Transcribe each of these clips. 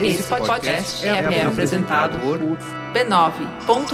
Esse podcast é, é apresentado por b9.com.br.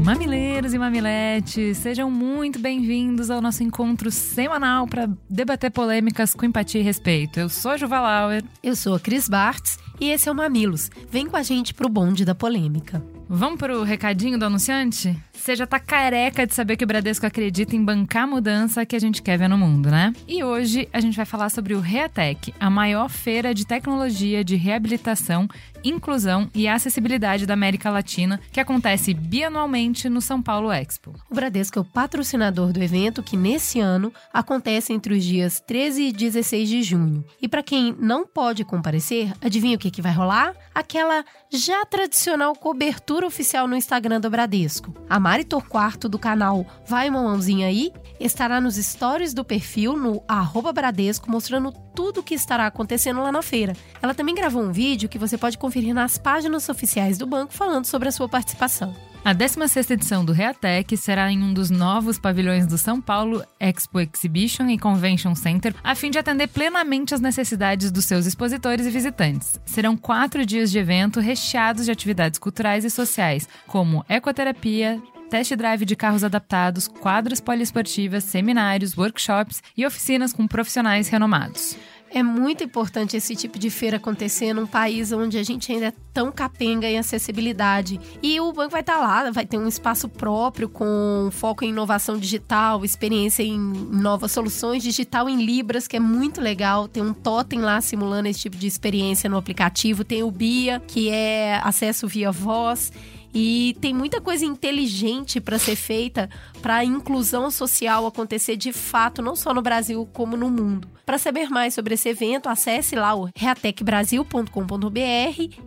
Mamileiros e mamiletes, sejam muito bem-vindos ao nosso encontro semanal para debater polêmicas com empatia e respeito. Eu sou a Juva Lauer. Eu sou a Cris Bartz e esse é o Mamilos. Vem com a gente pro bonde da polêmica. Vamos pro recadinho do anunciante? Você já tá careca de saber que o Bradesco acredita em bancar a mudança que a gente quer ver no mundo, né? E hoje a gente vai falar sobre o Reatec, a maior feira de tecnologia de reabilitação, inclusão e acessibilidade da América Latina, que acontece bianualmente no São Paulo Expo. O Bradesco é o patrocinador do evento que nesse ano acontece entre os dias 13 e 16 de junho. E para quem não pode comparecer, adivinha o que, que vai rolar? Aquela já tradicional cobertura oficial no Instagram do Bradesco. A Mari Torquato, do canal Vai Uma Mãozinha Aí, estará nos stories do perfil no arroba Bradesco, mostrando tudo o que estará acontecendo lá na feira. Ela também gravou um vídeo que você pode conferir nas páginas oficiais do banco falando sobre a sua participação. A 16ª edição do Reatec será em um dos novos pavilhões do São Paulo Expo Exhibition e Convention Center, a fim de atender plenamente as necessidades dos seus expositores e visitantes. Serão quatro dias de evento recheados de atividades culturais e sociais, como ecoterapia, test drive de carros adaptados, quadras poliesportivas, seminários, workshops e oficinas com profissionais renomados. É muito importante esse tipo de feira acontecer num país onde a gente ainda é tão capenga em acessibilidade. E o banco vai estar lá, vai ter um espaço próprio com foco em inovação digital, experiência em novas soluções digital em Libras, que é muito legal. Tem um totem lá simulando esse tipo de experiência no aplicativo. Tem o BIA, que é acesso via voz. E tem muita coisa inteligente para ser feita para a inclusão social acontecer de fato, não só no Brasil, como no mundo. Para saber mais sobre esse evento, acesse lá o reatecbrasil.com.br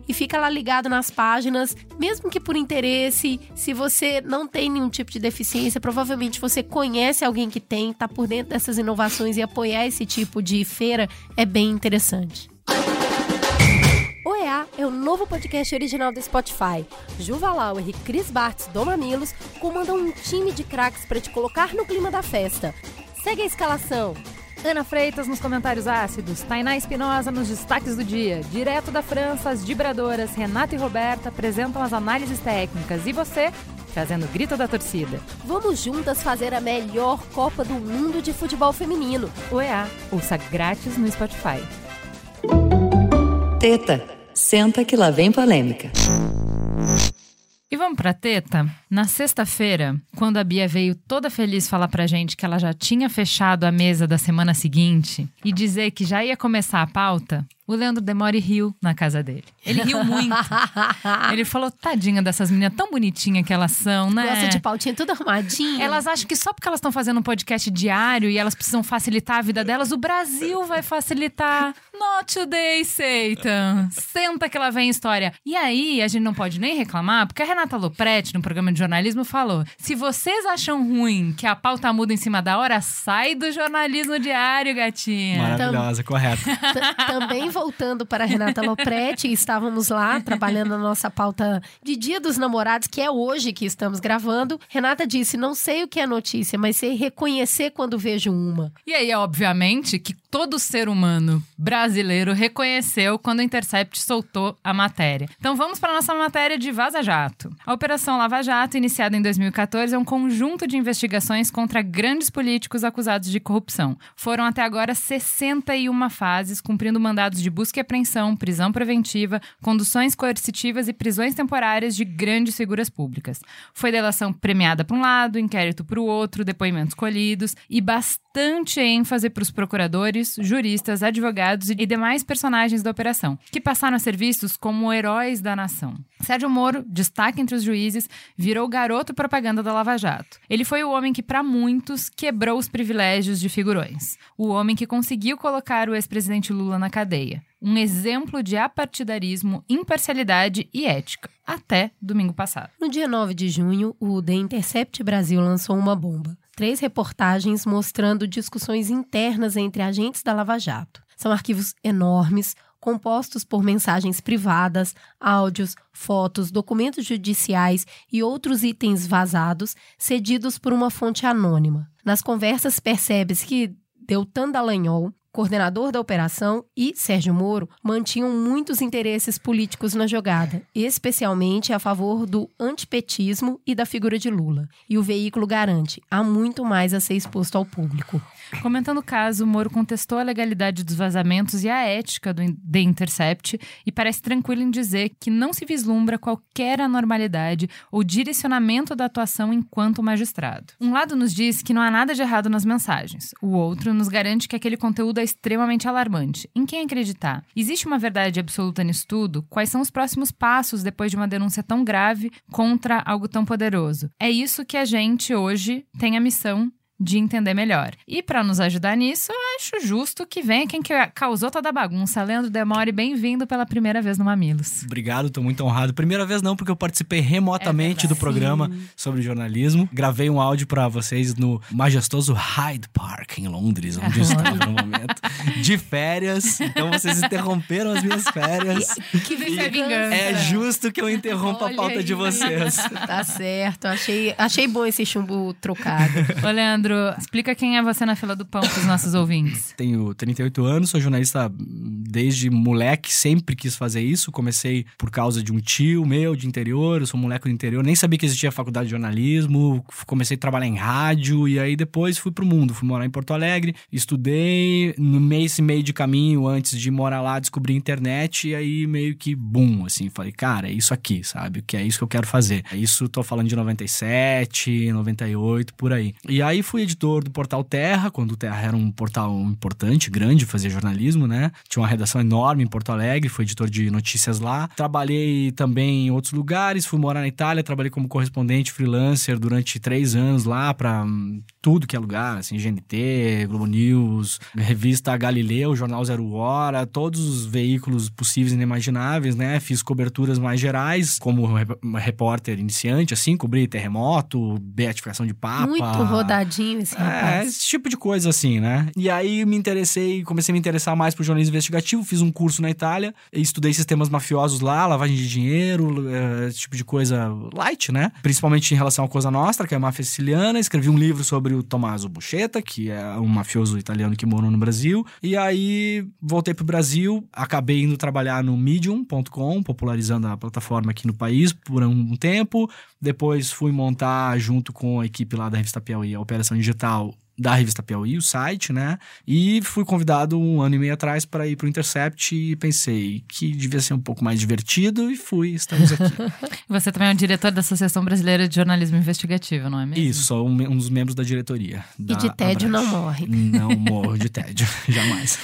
e fica lá ligado nas páginas, mesmo que por interesse. Se você não tem nenhum tipo de deficiência, provavelmente você conhece alguém que tem, está por dentro dessas inovações e apoiar esse tipo de feira é bem interessante. OEA é o novo podcast original do Spotify. Juva Lauer e Chris Bartz do Mamilos comandam um time de craques para te colocar no clima da festa. Segue a escalação. Ana Freitas nos comentários ácidos, Tainá Espinosa nos destaques do dia, direto da França, as vibradoras Renata e Roberta apresentam as análises técnicas e você fazendo o grito da torcida. Vamos juntas fazer a melhor Copa do Mundo de futebol feminino. OEA, ouça grátis no Spotify. Teta Senta que lá vem polêmica. E vamos pra teta? Na sexta-feira, quando a Bia veio toda feliz falar pra gente que ela já tinha fechado a mesa da semana seguinte e dizer que já ia começar a pauta, o Leandro Demore riu na casa dele. Ele riu muito. Ele falou, tadinha dessas meninas tão bonitinhas que elas são, né? Gosta de pautinha tudo arrumadinha. Elas acham que só porque elas estão fazendo um podcast diário e elas precisam facilitar a vida delas, o Brasil vai facilitar. Not today, Satan. Senta que ela vem história. E aí, a gente não pode nem reclamar, porque a Renata Lopretti, no programa de jornalismo, falou: se vocês acham ruim que a pauta muda em cima da hora, sai do jornalismo diário, gatinha. Maravilhosa, correto. Também voltando para Renata Lopretti, estávamos lá trabalhando a nossa pauta de Dia dos Namorados, que é hoje que estamos gravando. Renata disse: Não sei o que é notícia, mas sei reconhecer quando vejo uma. E aí, obviamente, que todo ser humano brasileiro reconheceu quando o Intercept soltou a matéria. Então vamos para a nossa matéria de Vaza Jato. A Operação Lava Jato, iniciada em 2014, é um conjunto de investigações contra grandes políticos acusados de corrupção. Foram até agora 61 fases, cumprindo mandados de busca e apreensão, prisão preventiva, conduções coercitivas e prisões temporárias de grandes figuras públicas. Foi delação premiada para um lado, inquérito para o outro, depoimentos colhidos e bastante ênfase para os procuradores, juristas, advogados e demais personagens da operação, que passaram a ser vistos como heróis da nação. Sérgio Moro, destaque entre os juízes, virou garoto propaganda da Lava Jato. Ele foi o homem que, para muitos, quebrou os privilégios de figurões. O homem que conseguiu colocar o ex-presidente Lula na cadeia. Um exemplo de apartidarismo, imparcialidade e ética. Até domingo passado. No dia 9 de junho, o The Intercept Brasil lançou uma bomba. Três reportagens mostrando discussões internas entre agentes da Lava Jato. São arquivos enormes, compostos por mensagens privadas, áudios, fotos, documentos judiciais e outros itens vazados cedidos por uma fonte anônima. Nas conversas percebe-se que Deltan Dallagnol, coordenador da operação, e Sérgio Moro mantinham muitos interesses políticos na jogada, especialmente a favor do antipetismo e da figura de Lula. E o veículo garante, há muito mais a ser exposto ao público. Comentando o caso, Moro contestou a legalidade dos vazamentos e a ética do The Intercept e parece tranquilo em dizer que não se vislumbra qualquer anormalidade ou direcionamento da atuação enquanto magistrado. Um lado nos diz que não há nada de errado nas mensagens, o outro nos garante que aquele conteúdo é extremamente alarmante. Em quem acreditar? Existe uma verdade absoluta nisso tudo? Quais são os próximos passos depois de uma denúncia tão grave contra algo tão poderoso? É isso que a gente hoje tem a missão de entender melhor. E para nos ajudar nisso, eu acho justo que venha quem que causou toda a bagunça. Leandro Demore, bem-vindo pela primeira vez no Mamilos. Obrigado, tô muito honrado. Primeira vez não, porque eu participei remotamente é do programa sobre jornalismo. Gravei um áudio para vocês no majestoso Hyde Park, em Londres, onde eu estava no momento. De férias. Então vocês interromperam as minhas férias. Que vingança. É justo que eu interrompa Olha a pauta aí. de vocês. Tá certo. Achei, achei bom esse chumbo trocado. Ô, Leandro, Leandro, explica quem é você na fila do pão para os nossos ouvintes. Tenho 38 anos, sou jornalista desde moleque, sempre quis fazer isso. Comecei por causa de um tio meu de interior, eu sou moleque do interior, nem sabia que existia faculdade de jornalismo. Comecei a trabalhar em rádio e aí depois fui pro mundo. Fui morar em Porto Alegre, estudei. No mês e meio de caminho antes de morar lá, descobri a internet e aí meio que boom, assim. Falei, cara, é isso aqui, sabe? Que é isso que eu quero fazer. Isso, tô falando de 97, 98, por aí. E aí fui fui editor do portal Terra, quando o Terra era um portal importante, grande, fazia jornalismo, né? Tinha uma redação enorme em Porto Alegre, fui editor de notícias lá. Trabalhei também em outros lugares, fui morar na Itália, trabalhei como correspondente freelancer durante três anos lá para hum, tudo que é lugar, assim, GNT, Globo News, revista Galileu, Jornal Zero Hora, todos os veículos possíveis e inimagináveis, né? Fiz coberturas mais gerais, como repórter iniciante, assim, cobri terremoto, beatificação de Papa. Muito rodadinho esse rapaz. É, esse tipo de coisa assim, né? E aí me interessei, comecei a me interessar mais por jornalismo investigativo, fiz um curso na Itália, estudei sistemas mafiosos lá, lavagem de dinheiro, é, esse tipo de coisa light, né? Principalmente em relação à Cosa Nostra, que é a máfia siciliana. Escrevi um livro sobre o Tommaso Buscetta, que é um mafioso italiano que morou no Brasil. E aí voltei pro Brasil, acabei indo trabalhar no Medium.com, popularizando a plataforma aqui no país por um tempo. Depois fui montar junto com a equipe lá da revista Piauí a Operação Digital da revista Piauí, o site, né? E fui convidado um ano e meio atrás para ir para o Intercept e pensei que devia ser um pouco mais divertido e fui, estamos aqui. Você também é um diretor da Associação Brasileira de Jornalismo Investigativo, não é mesmo? Isso, sou um, um dos membros da diretoria. Da e de tédio não morre. Não morro de tédio, jamais.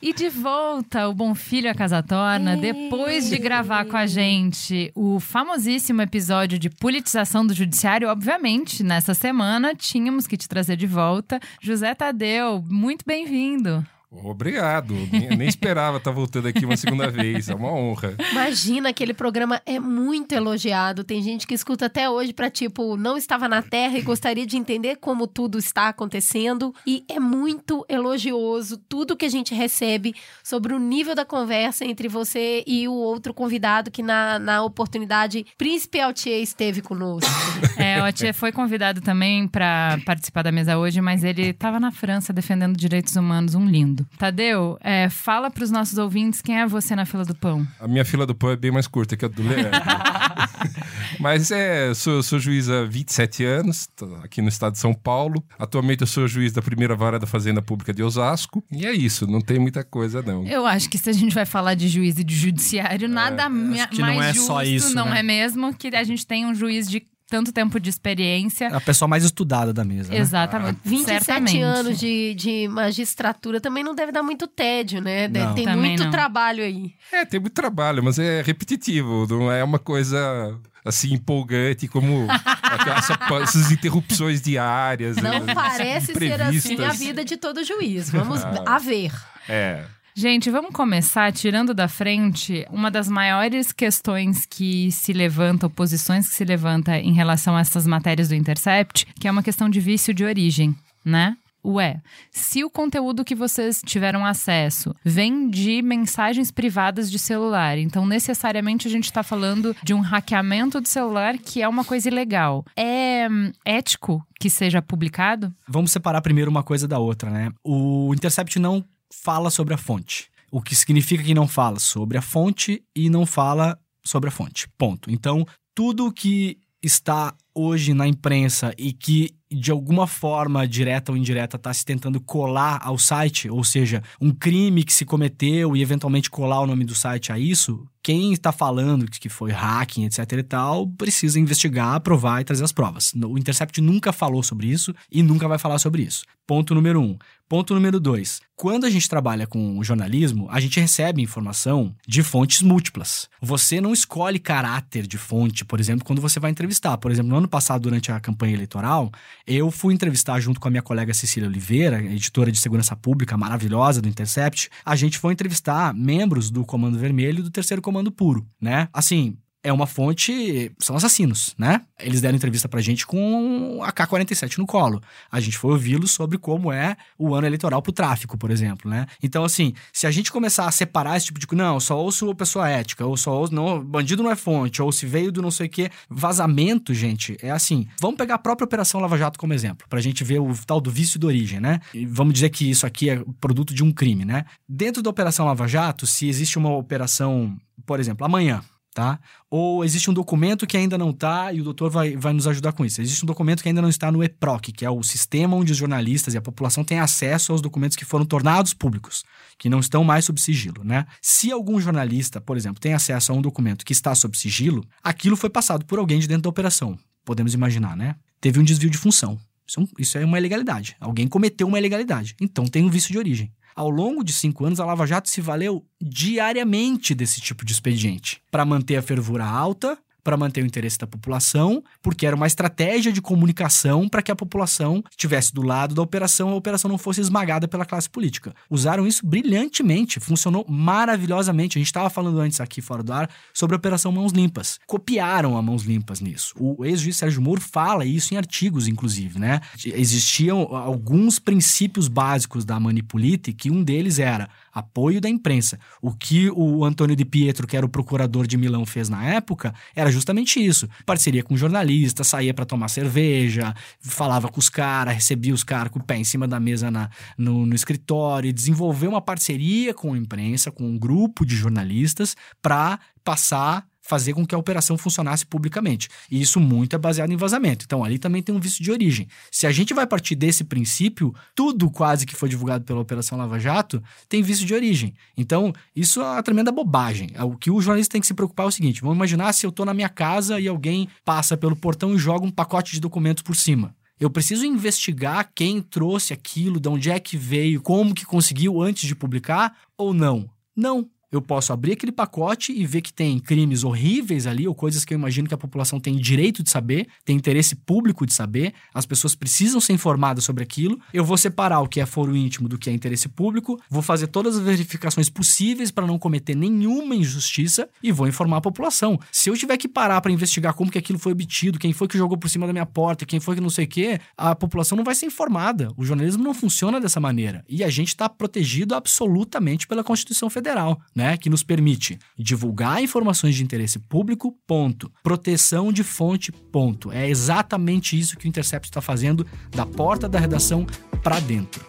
e de volta, o Bom Filho a Casa Torna, depois de gravar com a gente o famosíssimo episódio de politização do judiciário, obviamente, nessa semana tínhamos que te trazer de volta José Tadeu, muito bem-vindo. Obrigado. Nem, nem esperava estar voltando aqui uma segunda vez. É uma honra. Imagina, aquele programa é muito elogiado. Tem gente que escuta até hoje para tipo, não estava na Terra e gostaria de entender como tudo está acontecendo. E é muito elogioso tudo que a gente recebe sobre o nível da conversa entre você e o outro convidado que na, na oportunidade, Príncipe Altier esteve conosco. É, o Altier foi convidado também para participar da mesa hoje, mas ele estava na França defendendo direitos humanos, um lindo. Tadeu, é, fala para os nossos ouvintes quem é você na fila do pão. A minha fila do pão é bem mais curta que a do Leandro. Mas é, sou, sou juiz há 27 anos, aqui no estado de São Paulo. Atualmente eu sou juiz da primeira vara da Fazenda Pública de Osasco. E é isso, não tem muita coisa, não. Eu acho que se a gente vai falar de juiz e de judiciário, nada é, mais não é justo, só isso, não né? é mesmo? Que a gente tem um juiz de tanto tempo de experiência. A pessoa mais estudada da mesa. Né? Exatamente. Ah. 27 Certamente. anos de, de magistratura também não deve dar muito tédio, né? Deve, tem também muito não. trabalho aí. É, tem muito trabalho, mas é repetitivo, não é uma coisa assim empolgante como essas interrupções diárias. Não né? parece ser assim a vida de todo juiz. Vamos ah, a ver. É. Gente, vamos começar tirando da frente uma das maiores questões que se levanta, oposições que se levanta em relação a essas matérias do Intercept, que é uma questão de vício de origem, né? Ué, se o conteúdo que vocês tiveram acesso vem de mensagens privadas de celular, então necessariamente a gente está falando de um hackeamento de celular que é uma coisa ilegal. É ético que seja publicado? Vamos separar primeiro uma coisa da outra, né? O Intercept não fala sobre a fonte. O que significa que não fala sobre a fonte e não fala sobre a fonte. Ponto. Então, tudo que está hoje na imprensa e que de alguma forma, direta ou indireta, está se tentando colar ao site, ou seja, um crime que se cometeu e eventualmente colar o nome do site a isso, quem está falando que foi hacking, etc e tal, precisa investigar, aprovar e trazer as provas. O Intercept nunca falou sobre isso e nunca vai falar sobre isso. Ponto número um. Ponto número dois. Quando a gente trabalha com jornalismo, a gente recebe informação de fontes múltiplas. Você não escolhe caráter de fonte, por exemplo, quando você vai entrevistar. Por exemplo, no ano passado, durante a campanha eleitoral, eu fui entrevistar junto com a minha colega Cecília Oliveira, editora de segurança pública maravilhosa do Intercept. A gente foi entrevistar membros do Comando Vermelho e do Terceiro Comando Puro, né? Assim, é uma fonte, são assassinos, né? Eles deram entrevista pra gente com a K-47 no colo. A gente foi ouvi-los sobre como é o ano eleitoral pro tráfico, por exemplo, né? Então, assim, se a gente começar a separar esse tipo de não, só ouço pessoa ética, ou só ouço, não, bandido não é fonte, ou se veio do não sei o quê, vazamento, gente, é assim. Vamos pegar a própria Operação Lava Jato como exemplo, pra gente ver o tal do vício de origem, né? E vamos dizer que isso aqui é produto de um crime, né? Dentro da Operação Lava Jato, se existe uma operação, por exemplo, amanhã, tá? Ou existe um documento que ainda não está, e o doutor vai, vai nos ajudar com isso. Existe um documento que ainda não está no EPROC, que é o sistema onde os jornalistas e a população têm acesso aos documentos que foram tornados públicos, que não estão mais sob sigilo, né? Se algum jornalista, por exemplo, tem acesso a um documento que está sob sigilo, aquilo foi passado por alguém de dentro da operação. Podemos imaginar, né? Teve um desvio de função. Isso, é isso é uma ilegalidade. Alguém cometeu uma ilegalidade. Então tem um vício de origem. Ao longo de cinco anos, a Lava Jato se valeu diariamente desse tipo de expediente para manter a fervura alta, para manter o interesse da população, porque era uma estratégia de comunicação para que a população estivesse do lado da operação, a operação não fosse esmagada pela classe política. Usaram isso brilhantemente, funcionou maravilhosamente. A gente estava falando antes aqui fora do ar sobre a operação Mãos Limpas. Copiaram a Mãos Limpas nisso. O ex-juiz Sérgio Moro fala isso em artigos, inclusive, né? Existiam alguns princípios básicos da Manipulite, que um deles era apoio da imprensa. O que o Antônio de Pietro, que era o procurador de Milão, fez na época era justamente isso. Parceria com jornalistas, saía para tomar cerveja, falava com os caras, recebia os caras com o pé em cima da mesa na, no, no escritório, desenvolveu uma parceria com a imprensa, com um grupo de jornalistas, para passar fazer com que a operação funcionasse publicamente. E isso muito é baseado em vazamento. Então ali também tem um vício de origem. Se a gente vai partir desse princípio, tudo quase que foi divulgado pela Operação Lava Jato tem vício de origem. Então isso é uma tremenda bobagem. O que o jornalista tem que se preocupar é o seguinte: vamos imaginar se eu estou na minha casa e alguém passa pelo portão e joga um pacote de documentos por cima. Eu preciso investigar quem trouxe aquilo, de onde é que veio, como que conseguiu antes de publicar ou não? Não eu posso abrir aquele pacote e ver que tem crimes horríveis ali, ou coisas que eu imagino que a população tem direito de saber, tem interesse público de saber, as pessoas precisam ser informadas sobre aquilo. Eu vou separar o que é foro íntimo do que é interesse público, vou fazer todas as verificações possíveis para não cometer nenhuma injustiça e vou informar a população. Se eu tiver que parar para investigar como que aquilo foi obtido, quem foi que jogou por cima da minha porta, quem foi que não sei o quê, a população não vai ser informada. O jornalismo não funciona dessa maneira. E a gente está protegido absolutamente pela Constituição Federal né, que nos permite divulgar informações de interesse público, ponto. Proteção de fonte, ponto. É exatamente isso que o Intercept está fazendo da porta da redação para dentro.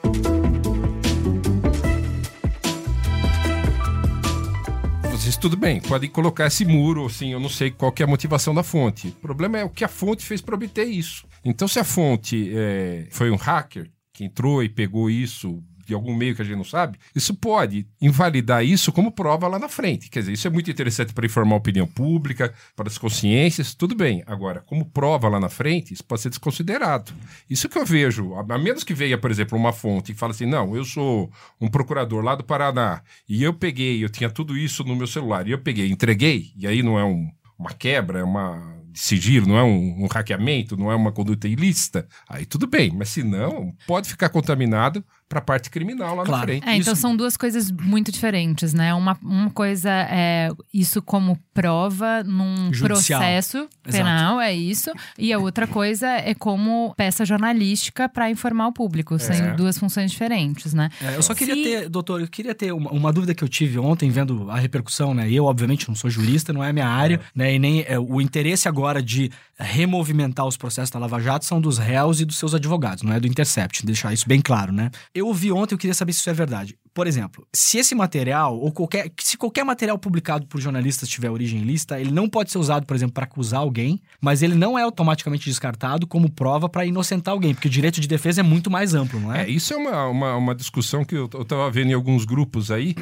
Tudo bem, podem colocar esse muro, assim, eu não sei qual é a motivação da fonte. O problema é o que a fonte fez para obter isso. Então, se a fonte é, foi um hacker que entrou e pegou isso, de algum meio que a gente não sabe, isso pode invalidar isso como prova lá na frente. Quer dizer, isso é muito interessante para informar a opinião pública, para as consciências, tudo bem. Agora, como prova lá na frente, isso pode ser desconsiderado. Isso que eu vejo, a menos que venha, por exemplo, uma fonte e fala assim: não, eu sou um procurador lá do Paraná e eu peguei, eu tinha tudo isso no meu celular e eu peguei, entreguei, e aí não é um, uma quebra, é uma de sigilo, não é um, um, hackeamento, não é uma conduta ilícita, aí tudo bem. Mas se não, pode ficar contaminado para a parte criminal lá na Claro. frente. É, então Isso- são duas coisas muito diferentes, né? Uma, uma coisa é isso como prova num Judicial. processo penal, é isso. E a outra coisa é como peça jornalística para informar o público. São duas funções diferentes, né? É, eu só queria Se- ter, doutor, eu queria ter uma, uma dúvida que eu tive ontem vendo a repercussão, né? Eu, obviamente, não sou jurista, não é minha área, né? E nem é, o interesse agora de removimentar os processos da Lava Jato são dos réus e dos seus advogados, não é do Intercept, deixar isso bem claro, né? Eu ouvi ontem, eu queria saber se isso é verdade. Por exemplo, se esse material, ou qualquer. Se qualquer material publicado por jornalistas tiver origem ilícita, ele não pode ser usado, por exemplo, para acusar alguém, mas ele não é automaticamente descartado como prova para inocentar alguém, porque o direito de defesa é muito mais amplo, não é? É, isso é uma, uma, uma discussão que eu, eu tava vendo em alguns grupos aí,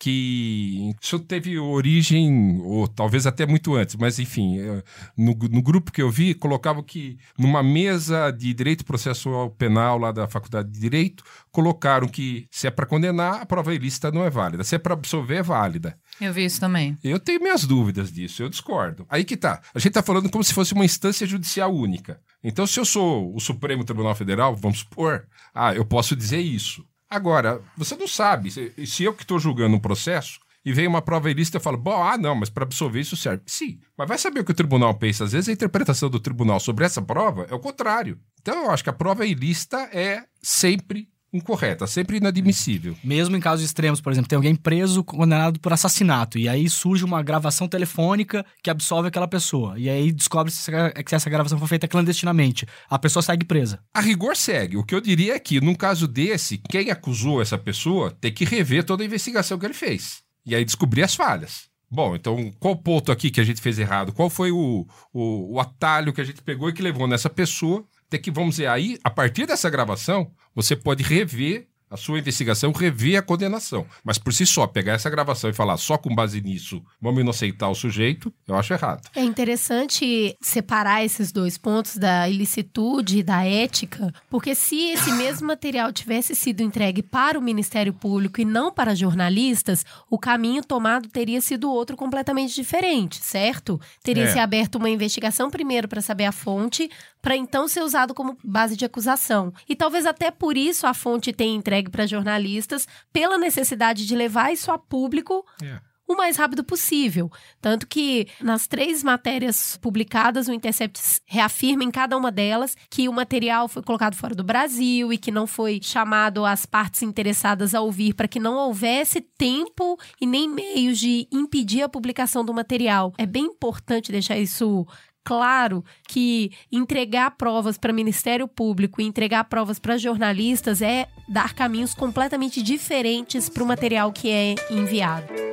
que isso teve origem, ou talvez até muito antes, mas enfim, eh, no, no grupo que eu vi, colocavam que numa mesa de direito processual penal lá da Faculdade de Direito, colocaram que se é para condenar, a prova ilícita não é válida, se é para absolver, é válida. Eu vi isso também. Eu tenho minhas dúvidas disso, eu discordo. Aí que tá. A gente tá falando como se fosse uma instância judicial única. Então, se eu sou o Supremo Tribunal Federal, vamos supor, ah, eu posso dizer isso. Agora, você não sabe. Se, se eu que estou julgando um processo e vem uma prova ilícita, eu falo, bom, ah, não, mas para absolver isso serve. Sim, mas vai saber o que o tribunal pensa. Às vezes a interpretação do tribunal sobre essa prova é o contrário. Então, eu acho que a prova ilícita é sempre incorreta, sempre inadmissível. Mesmo em casos extremos, por exemplo, tem alguém preso, condenado por assassinato, e aí surge uma gravação telefônica que absolve aquela pessoa. E aí descobre se essa gravação foi feita clandestinamente. A pessoa segue presa. A rigor segue. O que eu diria é que, num caso desse, quem acusou essa pessoa tem que rever toda a investigação que ele fez. E aí descobrir as falhas. Bom, então qual ponto aqui que a gente fez errado? Qual foi o, o, o atalho que a gente pegou e que levou nessa pessoa? Até que, vamos dizer, aí, a partir dessa gravação, você pode rever a sua investigação, rever a condenação. Mas por si só, pegar essa gravação e falar só com base nisso, vamos inoceitar o sujeito, eu acho errado. É interessante separar esses dois pontos da ilicitude e da ética, porque se esse mesmo material tivesse sido entregue para o Ministério Público e não para jornalistas, o caminho tomado teria sido outro completamente diferente, certo? Teria É. se aberto uma investigação primeiro para saber a fonte, para então ser usado como base de acusação. E talvez até por isso a fonte tenha entregue para jornalistas, pela necessidade de levar isso a público o mais rápido possível. Tanto que nas três matérias publicadas, o Intercept reafirma em cada uma delas que o material foi colocado fora do Brasil e que não foi chamado as partes interessadas a ouvir para que não houvesse tempo e nem meios de impedir a publicação do material. É bem importante deixar isso claro que entregar provas para Ministério Público e entregar provas para jornalistas é dar caminhos completamente diferentes para o material que é enviado.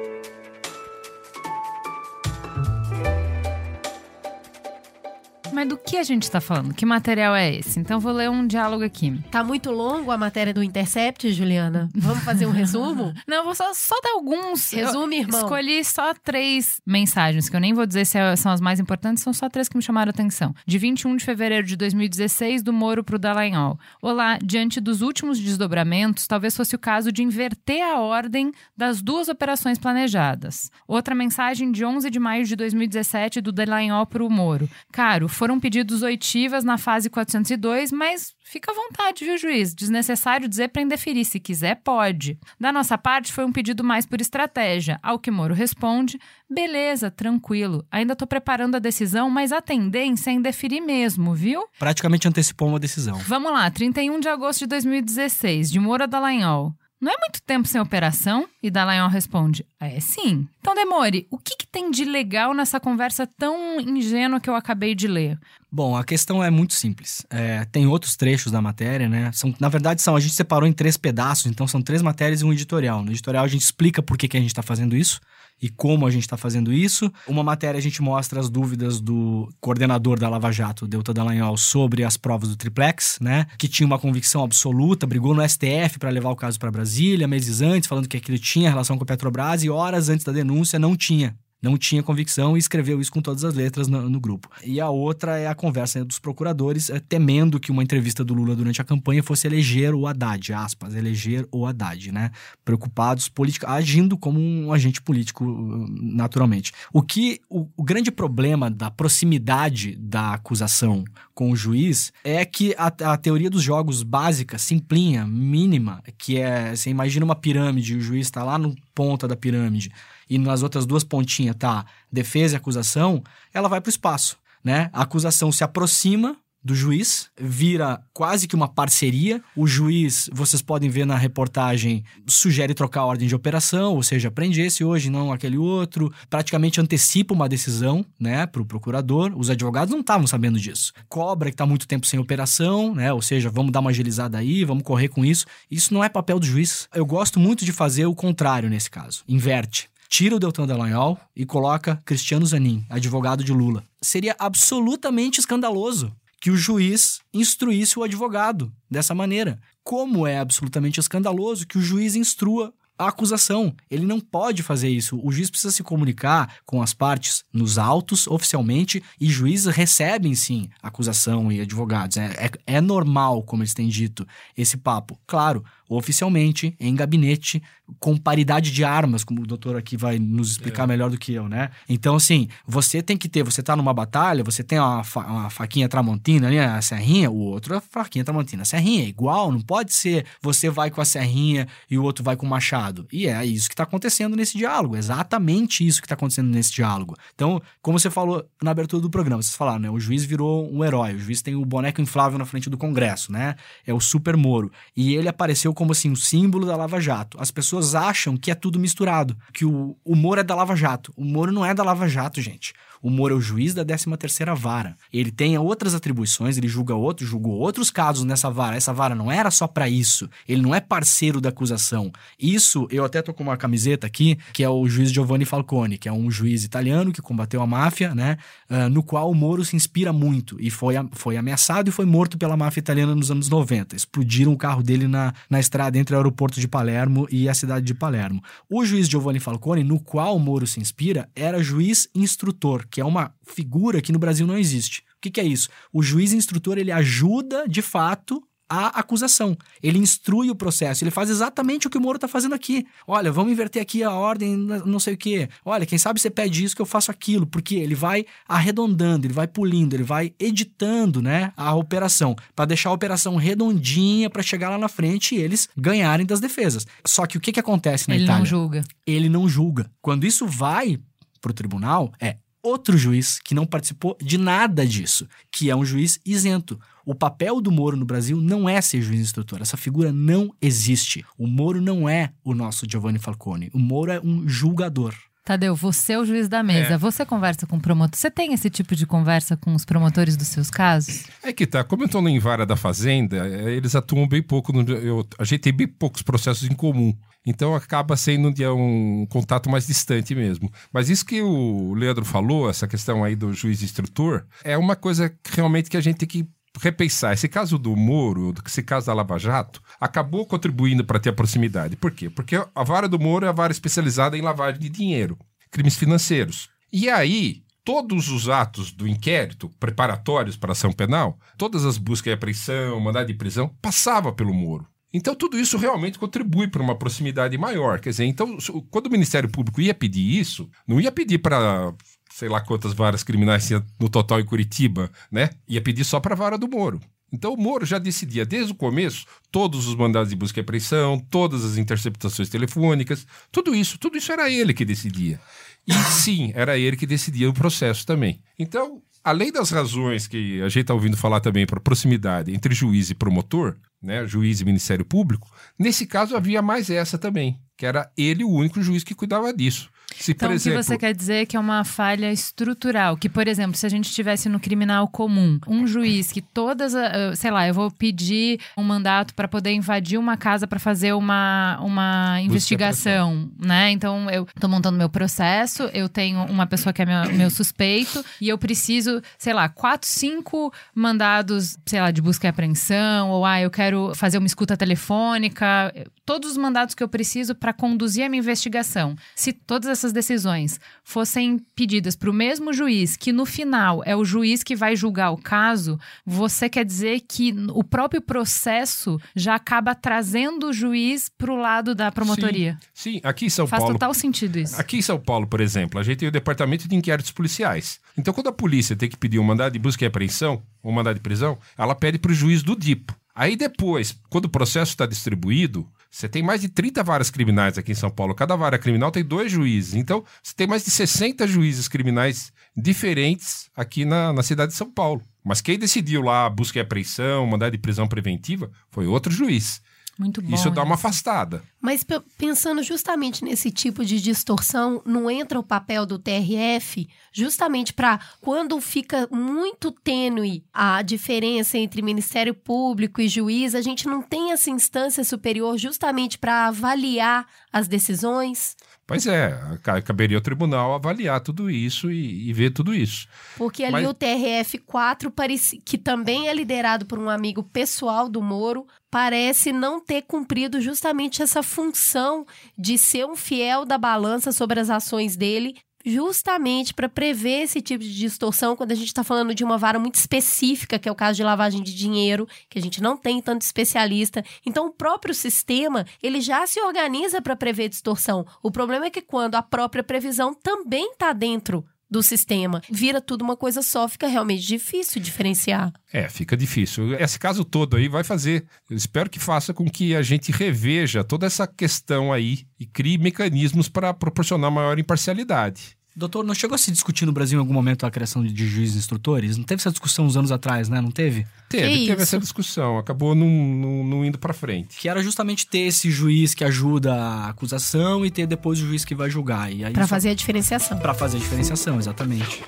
Mas do que a gente tá falando? Que material é esse? Então vou ler um diálogo aqui. Tá muito longo a matéria do Intercept, Juliana? Vamos fazer um resumo? Não, vou só, só dar alguns. Resume, eu irmão. Escolhi só três mensagens, que eu nem vou dizer se é- são as mais importantes, são só três que me chamaram a atenção. De 21 de fevereiro de 2016, do Moro pro Dallagnol. Olá, diante dos últimos desdobramentos, talvez fosse o caso de inverter a ordem das duas operações planejadas. Outra mensagem de 11 de maio de 2017, do Dallagnol pro Moro. Caro, foram pedidos oitivas na fase 402, mas fica à vontade, viu, juiz? Desnecessário dizer para indeferir. Se quiser, pode. Da nossa parte, foi um pedido mais por estratégia. Ao que Moro responde: beleza, tranquilo. Ainda tô preparando a decisão, mas a tendência é indeferir mesmo, viu? Praticamente antecipou uma decisão. Vamos lá, 31 de agosto de 2016, de Moura Dallagnol. Não é muito tempo sem operação? E Dallagnol responde: É sim. Então, Demore, o que, que tem de legal nessa conversa tão ingênua que eu acabei de ler? Bom, a questão é muito simples. É, tem outros trechos da matéria, né? São, na verdade, são a gente separou em três pedaços, então são três matérias e um editorial. No editorial a gente explica por que, que a gente está fazendo isso e como a gente está fazendo isso. Uma matéria a gente mostra as dúvidas do coordenador da Lava Jato, Delta Dallagnol, sobre as provas do triplex, né? Que tinha uma convicção absoluta, brigou no STF para levar o caso para Brasília meses antes, falando que aquilo tinha relação com a Petrobras e horas antes da denúncia não tinha. Não tinha convicção e escreveu isso com todas as letras no, no grupo. E a outra é a conversa dos procuradores, é, temendo que uma entrevista do Lula durante a campanha fosse eleger o Haddad, aspas, eleger o Haddad, né? Preocupados, politica, agindo como um agente político, naturalmente. O que o, o grande problema da proximidade da acusação com o juiz é que a, a teoria dos jogos básica, simplinha, mínima, que é, você imagina uma pirâmide o juiz está lá no ponta da pirâmide e nas outras duas pontinhas tá defesa e acusação, ela vai para o espaço, né? A acusação se aproxima do juiz, vira quase que uma parceria. O juiz, vocês podem ver na reportagem, sugere trocar a ordem de operação, ou seja, prende esse hoje, não aquele outro. Praticamente antecipa uma decisão, né, para o procurador. Os advogados não estavam sabendo disso. Cobra que está muito tempo sem operação, né, ou seja, vamos dar uma agilizada aí, vamos correr com isso. Isso não é papel do juiz. Eu gosto muito de fazer o contrário nesse caso. Inverte tira o Deltan Dallagnol e coloca Cristiano Zanin, advogado de Lula. Seria absolutamente escandaloso que o juiz instruísse o advogado dessa maneira. Como é absolutamente escandaloso que o juiz instrua a acusação. Ele não pode fazer isso. O juiz precisa se comunicar com as partes nos autos, oficialmente, e juízes recebem, sim, acusação e advogados. É, é, é normal, como eles têm dito, esse papo. Claro, oficialmente, em gabinete, com paridade de armas, como o doutor aqui vai nos explicar é. melhor do que eu, né? Então, assim, você tem que ter, você tá numa batalha, você tem uma, fa uma faquinha tramontina ali, a serrinha, o outro a faquinha tramontina. A serrinha é igual, não pode ser você vai com a serrinha e o outro vai com o machado. E é isso que está acontecendo nesse diálogo, exatamente isso que está acontecendo nesse diálogo. Então, como você falou na abertura do programa, vocês falaram, né? O juiz virou um herói, o juiz tem o boneco inflável na frente do Congresso, né? É o super Moro. E ele apareceu como assim, o símbolo da Lava Jato. As pessoas acham que é tudo misturado, que o, humor é da Lava Jato. O Moro não é da Lava Jato, gente. O Moro é o juiz da 13ª vara. Ele tem outras atribuições, ele julga outros, julgou outros casos nessa vara. Essa vara não era só para isso. Ele não é parceiro da acusação. Isso, eu até tô com uma camiseta aqui, que é o juiz Giovanni Falcone, que é um juiz italiano que combateu a máfia, né? Uh, no qual o Moro se inspira muito e foi, foi ameaçado e foi morto pela máfia italiana nos anos 90. Explodiram o carro dele na, na estrada entre o aeroporto de Palermo e a cidade de Palermo. O juiz Giovanni Falcone, no qual o Moro se inspira, era juiz instrutor, que é uma figura que no Brasil não existe. O que, que é isso? O juiz instrutor ele ajuda de fato a acusação. Ele instrui o processo, ele faz exatamente o que o Moro está fazendo aqui. Olha, vamos inverter aqui a ordem, não sei o quê. Olha, quem sabe você pede isso que eu faço aquilo, porque ele vai arredondando, ele vai pulindo, ele vai editando, né, a operação, para deixar a operação redondinha para chegar lá na frente e eles ganharem das defesas. Só que o que que acontece na ele Itália? Ele não julga. Ele não julga. Quando isso vai para o tribunal, é outro juiz que não participou de nada disso, que é um juiz isento. O papel do Moro no Brasil não é ser juiz instrutor. Essa figura não existe. O Moro não é o nosso Giovanni Falcone. O Moro é um julgador. Tadeu, você é o juiz da mesa. É. Você conversa com o promotor. Você tem esse tipo de conversa com os promotores dos seus casos? É que tá. Como eu estou em vara da Fazenda, é, eles atuam bem pouco. No, eu, a gente tem bem poucos processos em comum. Então acaba sendo um, um contato mais distante mesmo. Mas isso que o Leandro falou, essa questão aí do juiz instrutor, é uma coisa realmente que a gente tem que repensar. Esse caso do Moro, esse caso da Lava Jato, acabou contribuindo para ter a proximidade. Por quê? Porque a vara do Moro é a vara especializada em lavagem de dinheiro, crimes financeiros. E aí, todos os atos do inquérito preparatórios para ação penal, todas as buscas e apreensão, mandado de prisão, passava pelo Moro. Então, tudo isso realmente contribui para uma proximidade maior. Quer dizer, então, quando o Ministério Público ia pedir isso, não ia pedir para sei lá quantas varas criminais tinha no total em Curitiba, né? Ia pedir só para a vara do Moro. Então o Moro já decidia desde o começo todos os mandados de busca e apreensão, todas as interceptações telefônicas, tudo isso, tudo isso era ele que decidia. E sim, era ele que decidia o processo também. Então, além das razões que a gente está ouvindo falar também para proximidade entre juiz e promotor, né, juiz e Ministério Público, nesse caso havia mais essa também, que era ele o único juiz que cuidava disso. Se, então, exemplo... o que você quer dizer é que é uma falha estrutural. Que, por exemplo, se a gente estivesse no criminal comum, um juiz que todas, sei lá, eu vou pedir um mandato para poder invadir uma casa para fazer uma, uma investigação, né? Então, eu tô montando meu processo, eu tenho uma pessoa que é meu, meu suspeito e eu preciso, sei lá, quatro, cinco mandados, sei lá, de busca e apreensão, ou ah, eu quero fazer uma escuta telefônica, todos os mandados que eu preciso para conduzir a minha investigação. Se todas essas essas decisões fossem pedidas para o mesmo juiz, que no final é o juiz que vai julgar o caso, você quer dizer que o próprio processo já acaba trazendo o juiz para o lado da promotoria. Sim, sim. aqui em São Faz Paulo. total sentido isso. Aqui em São Paulo, por exemplo, a gente tem o Departamento de Inquéritos Policiais. Então, quando a polícia tem que pedir um mandado de busca e apreensão, um mandado de prisão, ela pede para o juiz do DIPO. Aí depois, quando o processo está distribuído, você tem mais de 30 varas criminais aqui em São Paulo. Cada vara criminal tem dois juízes. Então, você tem mais de 60 juízes criminais diferentes aqui na, na cidade de São Paulo. Mas quem decidiu lá busca e apreensão, mandado de prisão preventiva, foi outro juiz. Muito bom. Isso dá uma afastada. Mas pe- pensando justamente nesse tipo de distorção, não entra o papel do TRF justamente para quando fica muito tênue a diferença entre Ministério Público e juiz, a gente não tem essa instância superior justamente para avaliar as decisões? Pois é, ca- caberia ao tribunal avaliar tudo isso e, e ver tudo isso. Porque ali Mas- o TRF4, parece, que também é liderado por um amigo pessoal do Moro, parece não ter cumprido justamente essa função de ser um fiel da balança sobre as ações dele, justamente para prever esse tipo de distorção quando a gente está falando de uma vara muito específica, que é o caso de lavagem de dinheiro, que a gente não tem tanto especialista. Então, o próprio sistema, ele já se organiza para prever distorção. O problema é que quando a própria previsão também está dentro do sistema, vira tudo uma coisa só, fica realmente difícil diferenciar. É, fica difícil. Esse caso todo aí vai fazer. Eu espero que faça com que a gente reveja toda essa questão aí e crie mecanismos para proporcionar maior imparcialidade. Doutor, não chegou a se discutir no Brasil em algum momento a criação de juízes instrutores? Não teve essa discussão uns anos atrás, né? Não teve? Teve, Que teve isso? essa discussão, acabou não, não, não indo para frente. Que era justamente ter esse juiz que ajuda a acusação e ter depois o juiz que vai julgar. E aí Para fazer a diferenciação. Pra fazer a diferenciação, exatamente.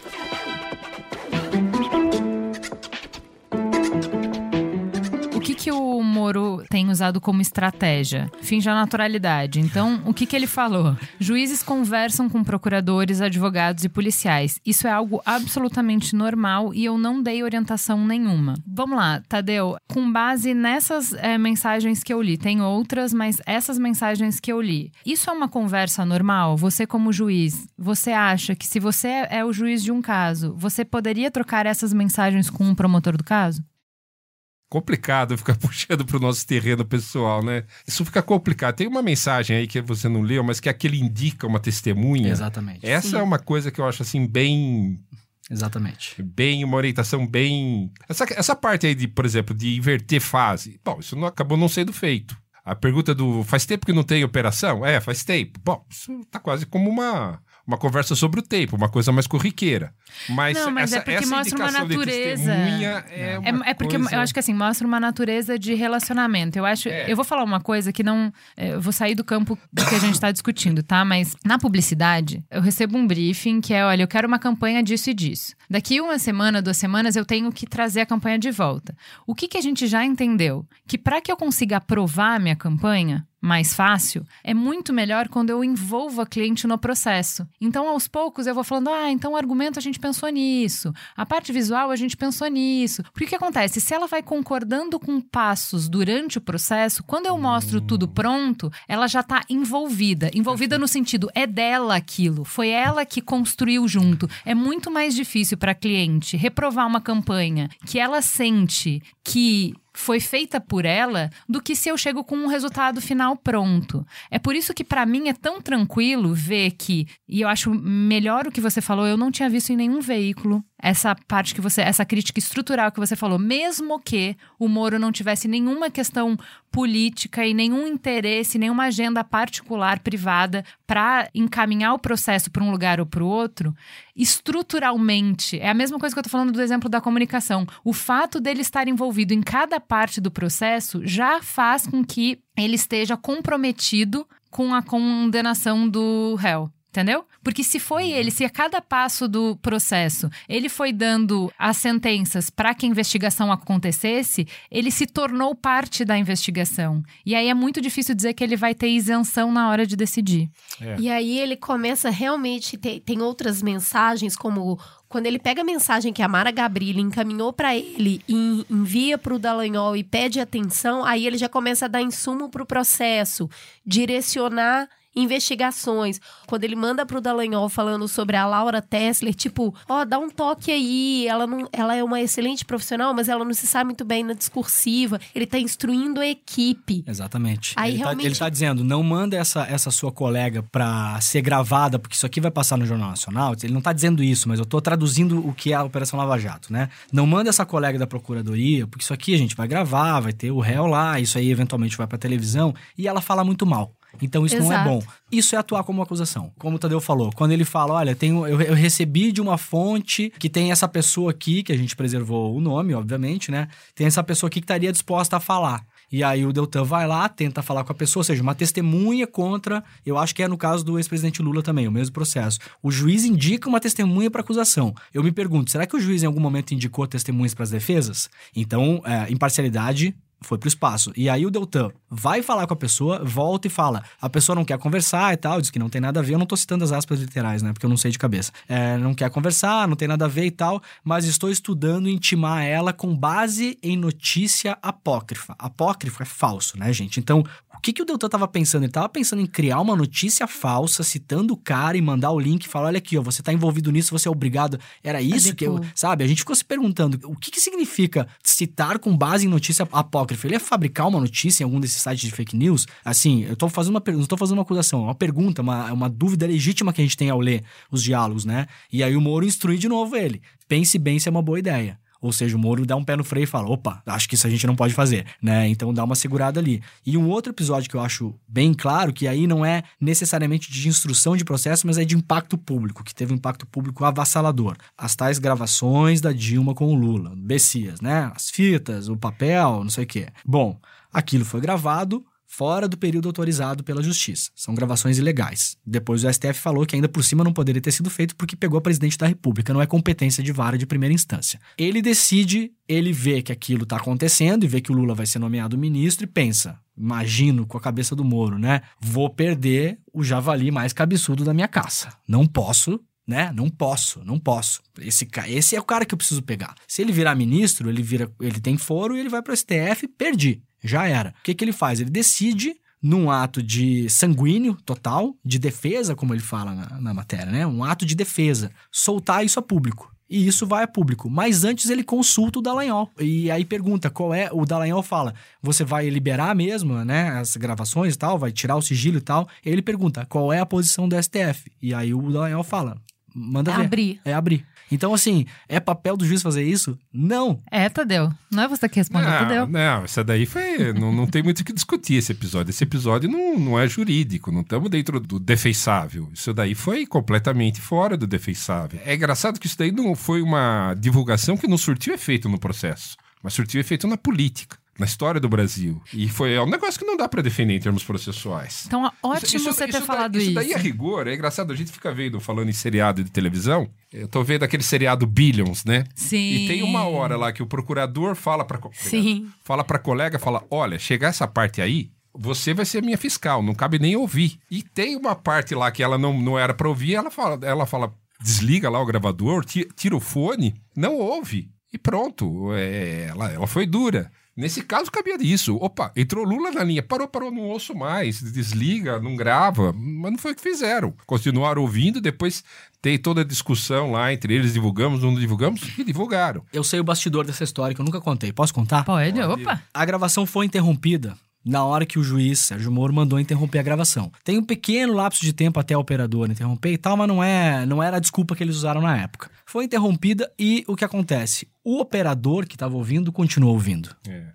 Moro tem usado como estratégia? Finge a naturalidade. Então, o que, que ele falou? Juízes conversam com procuradores, advogados e policiais. Isso é algo absolutamente normal e eu não dei orientação nenhuma. Vamos lá, Tadeu. Com base nessas eh, mensagens que eu li, tem outras, mas essas mensagens que eu li, isso é uma conversa normal? Você, como juiz, você acha que se você é é o juiz de um caso, você poderia trocar essas mensagens com um promotor do caso? Complicado ficar puxando para o nosso terreno pessoal, né? Isso fica complicado. Tem uma mensagem aí que você não leu, mas que aquele indica uma testemunha. Exatamente. Essa é uma coisa que eu acho assim bem Exatamente. bem, uma orientação bem. Essa, essa parte aí de, por exemplo, de inverter fase. Bom, isso não acabou não sendo feito. A pergunta do faz tempo que não tem operação? É, faz tempo. Bom, isso tá quase como uma, uma conversa sobre o tempo, uma coisa mais corriqueira. Mas, Não, mas essa, é porque mostra uma natureza. testemunha é, É, uma é porque coisa... eu acho que assim, mostra uma natureza de relacionamento. Eu acho. É. Eu vou falar uma coisa que não. é, Eu vou sair do campo do que a gente está discutindo, tá? Mas na publicidade, eu recebo um briefing que é: olha, eu quero uma campanha disso e disso. Daqui uma semana, duas semanas, eu tenho que trazer a campanha de volta. O que, que a gente já entendeu? Que para que eu consiga aprovar a minha campanha, mais fácil, é muito melhor quando eu envolvo a cliente no processo. Então, aos poucos, eu vou falando: ah, então o argumento a gente pensou nisso, a parte visual a gente pensou nisso. Porque o que acontece? Se ela vai concordando com passos durante o processo, quando eu mostro tudo pronto, ela já está envolvida. Envolvida no sentido, é dela aquilo, foi ela que construiu junto. É muito mais difícil para a cliente reprovar uma campanha que ela sente que foi feita por ela do que se eu chego com um resultado final pronto. É por isso que para mim é tão tranquilo ver que e eu acho melhor o que você falou, eu não tinha visto em nenhum veículo essa parte que você, essa crítica estrutural que você falou, mesmo que o Moro não tivesse nenhuma questão política e nenhum interesse, nenhuma agenda particular privada para encaminhar o processo para um lugar ou para o outro, estruturalmente, é a mesma coisa que eu tô falando do exemplo da comunicação. O fato dele estar envolvido em cada parte do processo já faz com que ele esteja comprometido com a condenação do réu. Entendeu? Porque se foi ele, se a cada passo do processo ele foi dando as sentenças para que a investigação acontecesse, ele se tornou parte da investigação. E aí é muito difícil dizer que ele vai ter isenção na hora de decidir. É. E aí ele começa realmente tem, tem outras mensagens como quando ele pega a mensagem que a Mara Gabrilli encaminhou para ele e envia para o Dallagnol e pede atenção, aí ele já começa a dar insumo para o processo, direcionar investigações. Quando ele manda pro Dallagnol falando sobre a Laura Tessler, tipo, ó, dá um toque aí, ela não, ela é uma excelente profissional, mas ela não se sabe muito bem na discursiva. Ele tá instruindo a equipe. Exatamente. Aí, ele, realmente- tá, ele tá dizendo, não manda essa, essa sua colega pra ser gravada, porque isso aqui vai passar no Jornal Nacional. Ele não tá dizendo isso, mas eu tô traduzindo o que é a Operação Lava Jato, né? Não manda essa colega da Procuradoria, porque isso aqui a gente vai gravar, vai ter o réu lá, isso aí eventualmente vai pra televisão, e ela fala muito mal. Então isso não é Exato. bom. Isso é atuar como acusação. Como o Tadeu falou, quando ele fala, olha, tenho, eu, eu recebi de uma fonte que tem essa pessoa aqui, que a gente preservou o nome, obviamente, né? Tem essa pessoa aqui que estaria disposta a falar. E aí o Deltan vai lá, tenta falar com a pessoa, ou seja, uma testemunha contra. Eu acho que é no caso do ex-presidente Lula também, o mesmo processo. O juiz indica uma testemunha para acusação. Eu me pergunto, será que o juiz em algum momento indicou testemunhas para as defesas? Então, é, imparcialidade foi pro espaço. E aí o Deltan vai falar com a pessoa, volta e fala. A pessoa não quer conversar e tal, diz que não tem nada a ver. Eu não tô citando as aspas literais, né? Porque eu não sei de cabeça. É, não quer conversar, não tem nada a ver e tal, mas estou estudando intimar ela com base em notícia apócrifa. Apócrifo é falso, né, gente? Então, o que, que o Deltan tava pensando? Ele tava pensando em criar uma notícia falsa, citando o cara e mandar o link e falar: olha aqui, ó, você tá envolvido nisso, você é obrigado. Era isso que eu. Sabe? A gente ficou se perguntando o que, que significa citar com base em notícia apócrifa. Ele é fabricar uma notícia em algum desses sites de fake news? Assim, eu tô fazendo uma pergunta, não tô fazendo uma acusação, é uma pergunta, uma, uma dúvida legítima que a gente tem ao ler os diálogos, né? E aí o Moro instrui de novo ele. Pense bem se é uma boa ideia. Ou seja, o Moro dá um pé no freio e fala: opa, acho que isso a gente não pode fazer, né? Então dá uma segurada ali. E um outro episódio que eu acho bem claro, que aí não é necessariamente de instrução de processo, mas é de impacto público, que teve um impacto público avassalador. As tais gravações da Dilma com o Lula, Bessias, né? As fitas, o papel, não sei o quê. Bom, aquilo foi gravado fora do período autorizado pela justiça. São gravações ilegais. Depois o STF falou que ainda por cima não poderia ter sido feito porque pegou a presidente da República, não é competência de vara de primeira instância. Ele decide, ele vê que aquilo está acontecendo e vê que o Lula vai ser nomeado ministro e pensa, imagino com a cabeça do Moro, né? Vou perder o javali mais cabeçudo da minha caça. Não posso né? Não posso, não posso. Esse, esse é o cara que eu preciso pegar. Se ele virar ministro, ele vira, ele tem foro e ele vai pro STF, perdi. Já era. O que, que ele faz? Ele decide num ato de sanguíneo total, de defesa, como ele fala na, na matéria, né? Um ato de defesa, soltar isso a público. E isso vai a público. Mas antes ele consulta o Dallagnol. E aí pergunta qual é. O Dallagnol fala: você vai liberar mesmo, né? As gravações e tal, vai tirar o sigilo e tal. Ele pergunta qual é a posição do STF. E aí o Dallagnol fala: manda É ver. abrir. É abrir. Então, assim, é papel do juiz fazer isso? Não. É, Tadeu. Não é você que respondeu, Não, Tadeu. não, essa daí foi. não, não tem muito o que discutir esse episódio. Esse episódio não, não é jurídico, não estamos dentro do defeisável. Isso daí foi completamente fora do defeisável. É engraçado que isso daí não foi uma divulgação que não surtiu efeito no processo, mas surtiu efeito na política. Na história do Brasil. E foi é um negócio que não dá pra defender em termos processuais. Então, é ótimo você ter falado isso isso. daí é rigor, é engraçado. A gente fica vendo, falando em seriado de televisão. Eu tô vendo aquele seriado Billions, né? Sim. E tem uma hora lá que o procurador fala pra. Sim. Fala pra colega, fala: olha, chegar essa parte aí. Você vai ser minha fiscal, não cabe nem ouvir. E tem uma parte lá que ela não, não era pra ouvir, ela fala, ela fala, desliga lá o gravador, ti- tira o fone, não ouve. E pronto, é, ela, ela foi dura. Nesse caso, cabia disso. Opa, entrou Lula na linha. Parou, parou, não ouço mais. Desliga, não grava. Mas não foi o que fizeram. Continuaram ouvindo, depois tem toda a discussão lá entre eles, divulgamos, não divulgamos, e divulgaram. Eu sei o bastidor dessa história que eu nunca contei. Posso contar? Pode, opa. A gravação foi interrompida na hora que o juiz Sérgio Moro mandou interromper a gravação. Tem um pequeno lapso de tempo até a operadora interromper e tal, mas não é, não era a desculpa que eles usaram na época. Foi interrompida e o que acontece? O operador que estava ouvindo continua ouvindo. É.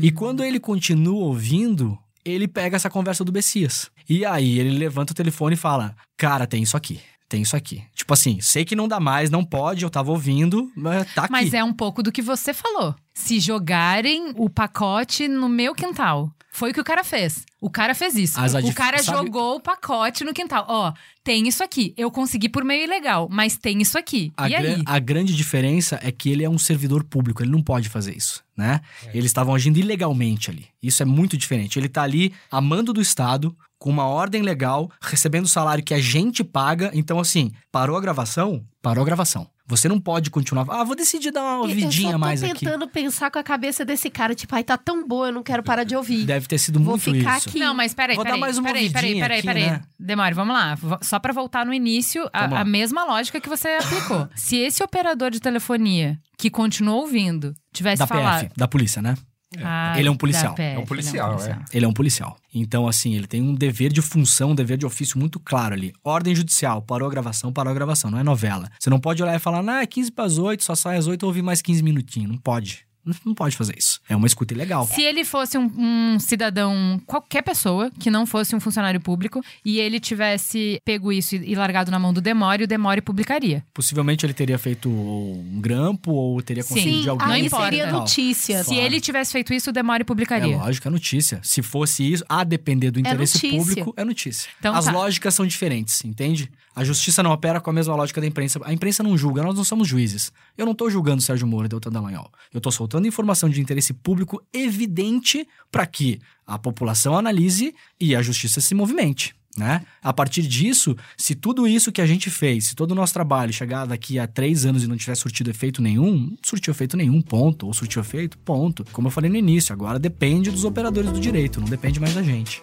E quando ele continua ouvindo, ele pega essa conversa do Bessias. E aí ele levanta o telefone e fala: Cara, tem isso aqui. Tem isso aqui. Tipo assim, sei que não dá mais, não pode, eu tava ouvindo, mas tá aqui. Mas é um pouco do que você falou. Se jogarem o pacote no meu quintal. Foi o que o cara fez. O cara fez isso. As o cara sabe- jogou o pacote no quintal. Ó, tem isso aqui. Eu consegui por meio ilegal, mas tem isso aqui. A, e aí? a grande diferença é que ele é um servidor público, ele não pode fazer isso, né? Eles estavam agindo ilegalmente ali. Isso é muito diferente. Ele tá ali a mando do Estado, com uma ordem legal, recebendo o salário que a gente paga. Então, assim, parou a gravação, Parou a gravação. Você não pode continuar. Ah, vou decidir dar uma ouvidinha eu só tô mais aqui. tentando pensar com a cabeça desse cara, tipo, ai, tá tão boa, eu não quero parar de ouvir. Deve ter sido Vou muito ficar isso. aqui. Não, mas peraí, Vou dar peraí, mais uma peraí, peraí, ouvidinha peraí, aqui, peraí. né? Demore, vamos lá. Só pra voltar no início, a, lá. a mesma lógica que você aplicou. Se esse operador de telefonia que continuou ouvindo tivesse Da falado... PF, da polícia, né? Ah, Ele é um policial. PF, É um policial, ele é. Ele é um policial. Então, assim, ele tem um dever de função, um dever de ofício muito claro ali. Ordem judicial, parou a gravação, parou a gravação, não é novela. Você não pode olhar e falar, ah, é 15 para as 8, só sai às 8, eu ouvi mais 15 minutinhos. Não pode. Não, pode fazer isso. É uma escuta ilegal. Se ele fosse um, um cidadão, qualquer pessoa, que não fosse um funcionário público, e ele tivesse pego isso e, e largado na mão do Demore, o Demore publicaria. Possivelmente ele teria feito um grampo ou teria conseguido Sim, de alguém. não aí importa. seria notícia. Se ele tivesse feito isso, o Demore É publicaria. lógico, é notícia. Se fosse isso, a depender do interesse notícia. público, é notícia. Então As tá. lógicas são diferentes, entende? A justiça não opera com a mesma lógica da imprensa. A imprensa não julga, nós não somos juízes. Eu não tô julgando Sérgio Moro e Deltan Dallagnol. Eu tô soltando informação de interesse público evidente para que a população analise e a justiça se movimente. Né? A partir disso, se tudo isso que a gente fez, se todo o nosso trabalho chegar daqui a três anos e não tiver surtido efeito nenhum, surtiu efeito nenhum, ponto. Ou surtiu efeito, ponto. Como eu falei no início, agora depende dos operadores do direito, não depende mais da gente.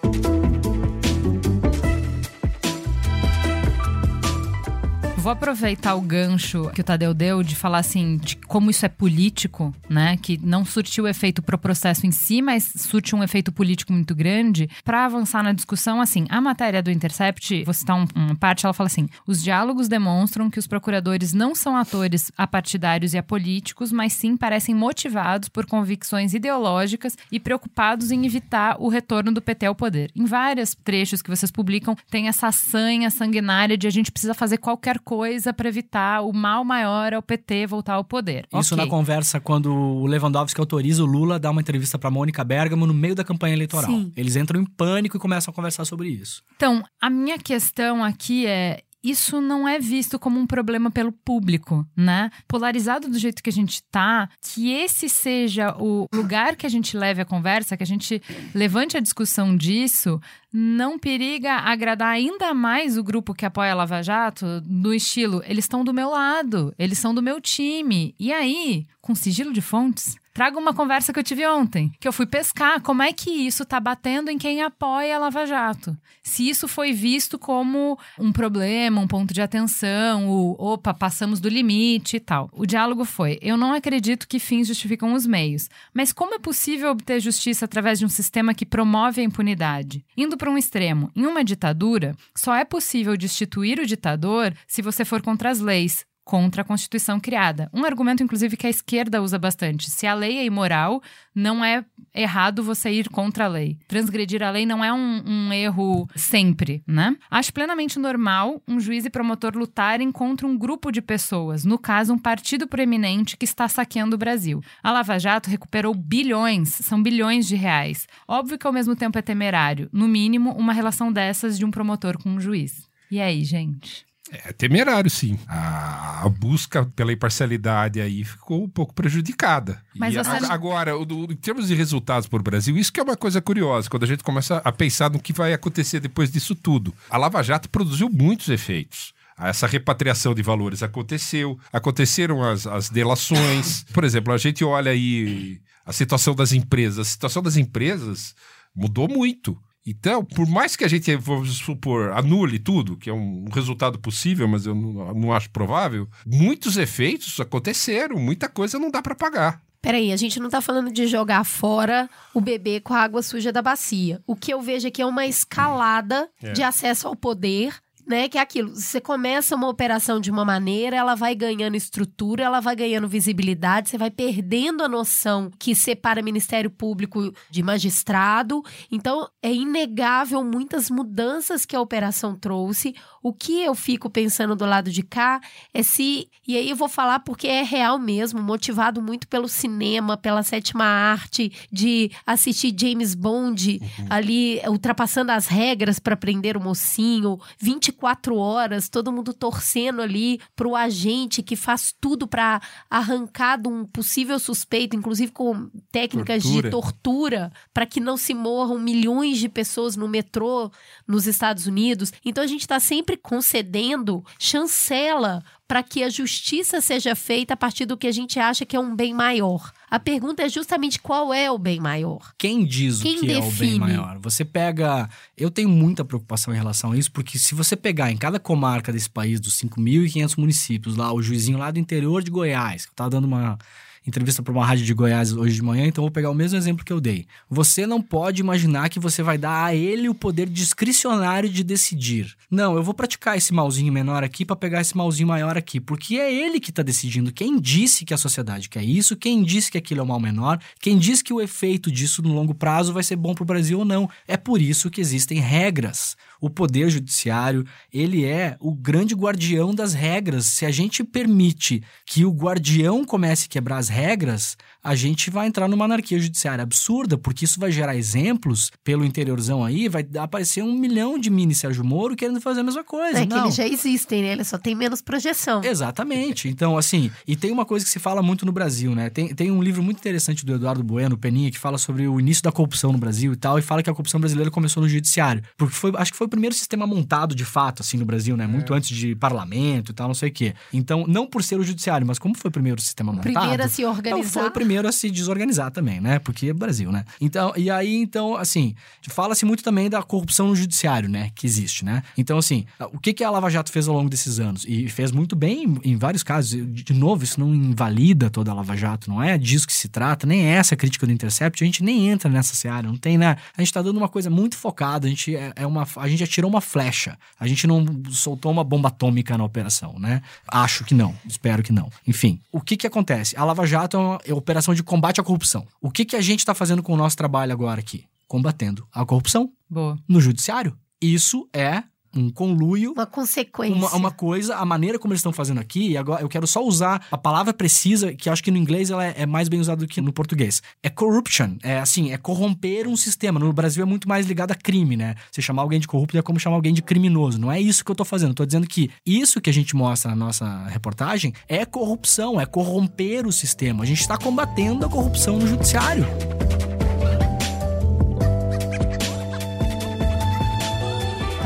Vou aproveitar o gancho que o Tadeu deu de falar assim de como isso é político, né? Que não surtiu efeito pro processo em si, mas surte um efeito político muito grande. Para avançar na discussão, assim, a matéria do Intercept, vou citar um- uma parte, ela fala assim: os diálogos demonstram que os procuradores não são atores apartidários e apolíticos, mas sim parecem motivados por convicções ideológicas e preocupados em evitar o retorno do PT ao poder. Em vários trechos que vocês publicam, tem essa sanha sanguinária de a gente precisa fazer qualquer coisa para evitar o mal maior ao PT voltar ao poder. Isso Ok. na conversa quando o Lewandowski autoriza o Lula a dar uma entrevista para Mônica Bergamo no meio da campanha eleitoral. Sim. Eles entram em pânico e começam a conversar sobre isso. Então, a minha questão aqui é. Isso não é visto como um problema pelo público, né? Polarizado do jeito que a gente tá, que esse seja o lugar que a gente leve a conversa, que a gente levante a discussão disso, não periga agradar ainda mais o grupo que apoia a Lava Jato, no estilo, eles estão do meu lado, eles são do meu time. E aí, com sigilo de fontes, traga uma conversa que eu tive ontem, que eu fui pescar. Como é que isso tá batendo em quem apoia a Lava Jato? Se isso foi visto como um problema, um ponto de atenção, o opa, passamos do limite e tal. O diálogo foi: eu não acredito que fins justificam os meios, mas como é possível obter justiça através de um sistema que promove a impunidade? Indo para um extremo, em uma ditadura, só é possível destituir o ditador se você for contra as leis, contra a Constituição criada. Um argumento, inclusive, que a esquerda usa bastante. Se a lei é imoral, não é errado você ir contra a lei. Transgredir a lei não é um, um erro sempre, né? Acho plenamente normal um juiz e promotor lutarem contra um grupo de pessoas, no caso, um partido proeminente que está saqueando o Brasil. A Lava Jato recuperou bilhões, são bilhões de reais. Óbvio que ao mesmo tempo é temerário, no mínimo, uma relação dessas de um promotor com um juiz. E aí, gente? É temerário, sim. A, a busca pela imparcialidade aí ficou um pouco prejudicada. Mas E a- agora, o do- em termos de resultados para o Brasil, isso que é uma coisa curiosa, quando a gente começa a pensar no que vai acontecer depois disso tudo. A Lava Jato produziu muitos efeitos. Essa repatriação de valores aconteceu, aconteceram as, as delações. Por exemplo, a gente olha aí a situação das empresas. A situação das empresas mudou muito. Então, por mais que a gente, vamos supor, anule tudo, que é um resultado possível, mas eu não, não acho provável, muitos efeitos aconteceram, muita coisa não dá para pagar. Peraí, a gente não tá falando de jogar fora o bebê com a água suja da bacia. O que eu vejo aqui é uma escalada É. de acesso ao poder. Né, que é aquilo, você começa uma operação de uma maneira, ela vai ganhando estrutura, ela vai ganhando visibilidade, você vai perdendo a noção que separa Ministério Público de magistrado. Então, é inegável muitas mudanças que a operação trouxe. O que eu fico pensando do lado de cá é se. E aí eu vou falar porque é real mesmo, motivado muito pelo cinema, pela sétima arte, de assistir James Bond ali ultrapassando as regras para prender o mocinho, 24 horas, todo mundo torcendo ali pro agente que faz tudo para arrancar de um possível suspeito, inclusive com técnicas Tortura. de tortura, para que não se morram milhões de pessoas no metrô nos Estados Unidos. Então a gente está sempre concedendo chancela para que a justiça seja feita a partir do que a gente acha que é um bem maior. A pergunta é justamente qual é o bem maior. Quem diz Quem o que é o bem define? maior? Você pega. Eu tenho muita preocupação em relação a isso, porque se você pegar em cada comarca desse país, dos 5.500 municípios, lá, o juizinho lá do interior de Goiás, que tá dando uma entrevista para uma rádio de Goiás hoje de manhã, então vou pegar o mesmo exemplo que eu dei. Você não pode imaginar que você vai dar a ele o poder discricionário de decidir. Não, eu vou praticar esse malzinho menor aqui para pegar esse malzinho maior aqui, porque é ele que está decidindo. Quem disse que a sociedade quer isso? Quem disse que aquilo é o mal menor? Quem disse que o efeito disso no longo prazo vai ser bom para o Brasil ou não? É por isso que existem regras. O poder judiciário, ele é o grande guardião das regras. Se a gente permite que o guardião comece a quebrar as regras, a gente vai entrar numa anarquia judiciária absurda, porque isso vai gerar exemplos pelo interiorzão aí, vai aparecer um milhão de mini Sérgio Moro querendo fazer a mesma coisa. É que Não. eles já existem, né? Eles só têm menos projeção. Exatamente. Então, assim, e tem uma coisa que se fala muito no Brasil, né? Tem, tem um livro muito interessante do Eduardo Bueno, Peninha, que fala sobre o início da corrupção no Brasil e tal, e fala que a corrupção brasileira começou no judiciário. Porque foi, acho que foi o primeiro sistema montado de fato, assim, no Brasil, né? Muito antes de parlamento e tal, não sei o quê. Então, não por ser o judiciário, mas como foi o primeiro sistema montado. Primeiro a se organizar. foi o primeiro a se desorganizar também, né? Porque é Brasil, né? Então, e aí, então, assim, fala-se muito também da corrupção no judiciário, né? Que existe, né? Então, assim, o que, que a Lava Jato fez ao longo desses anos? E fez muito bem em, vários casos. De novo, isso não invalida toda a Lava Jato, não é disso que se trata, nem é essa a crítica do Intercept, a gente nem entra nessa seara, não tem, né? A gente tá dando uma coisa muito focada, a gente é, é uma. A gente atirou uma flecha, a gente não soltou uma bomba atômica na operação, né? Acho que não, espero que não. Enfim, o que que acontece? A Lava Jato é uma é de combate à corrupção. O que que a gente tá fazendo com o nosso trabalho agora aqui? Combatendo a corrupção Boa. no judiciário. Isso é um conluio Uma consequência. uma, uma coisa, a maneira como eles estão fazendo aqui, e agora eu quero só usar a palavra precisa, que acho que no inglês ela é, é mais bem usada do que no português. É corruption, é assim, é corromper um sistema. No Brasil é muito mais ligado a crime, né? Você chamar alguém de corrupto é como chamar alguém de criminoso. Não é isso que eu tô fazendo. Eu tô dizendo que isso que a gente mostra na nossa reportagem é corrupção, é corromper o sistema. A gente está combatendo a corrupção no judiciário.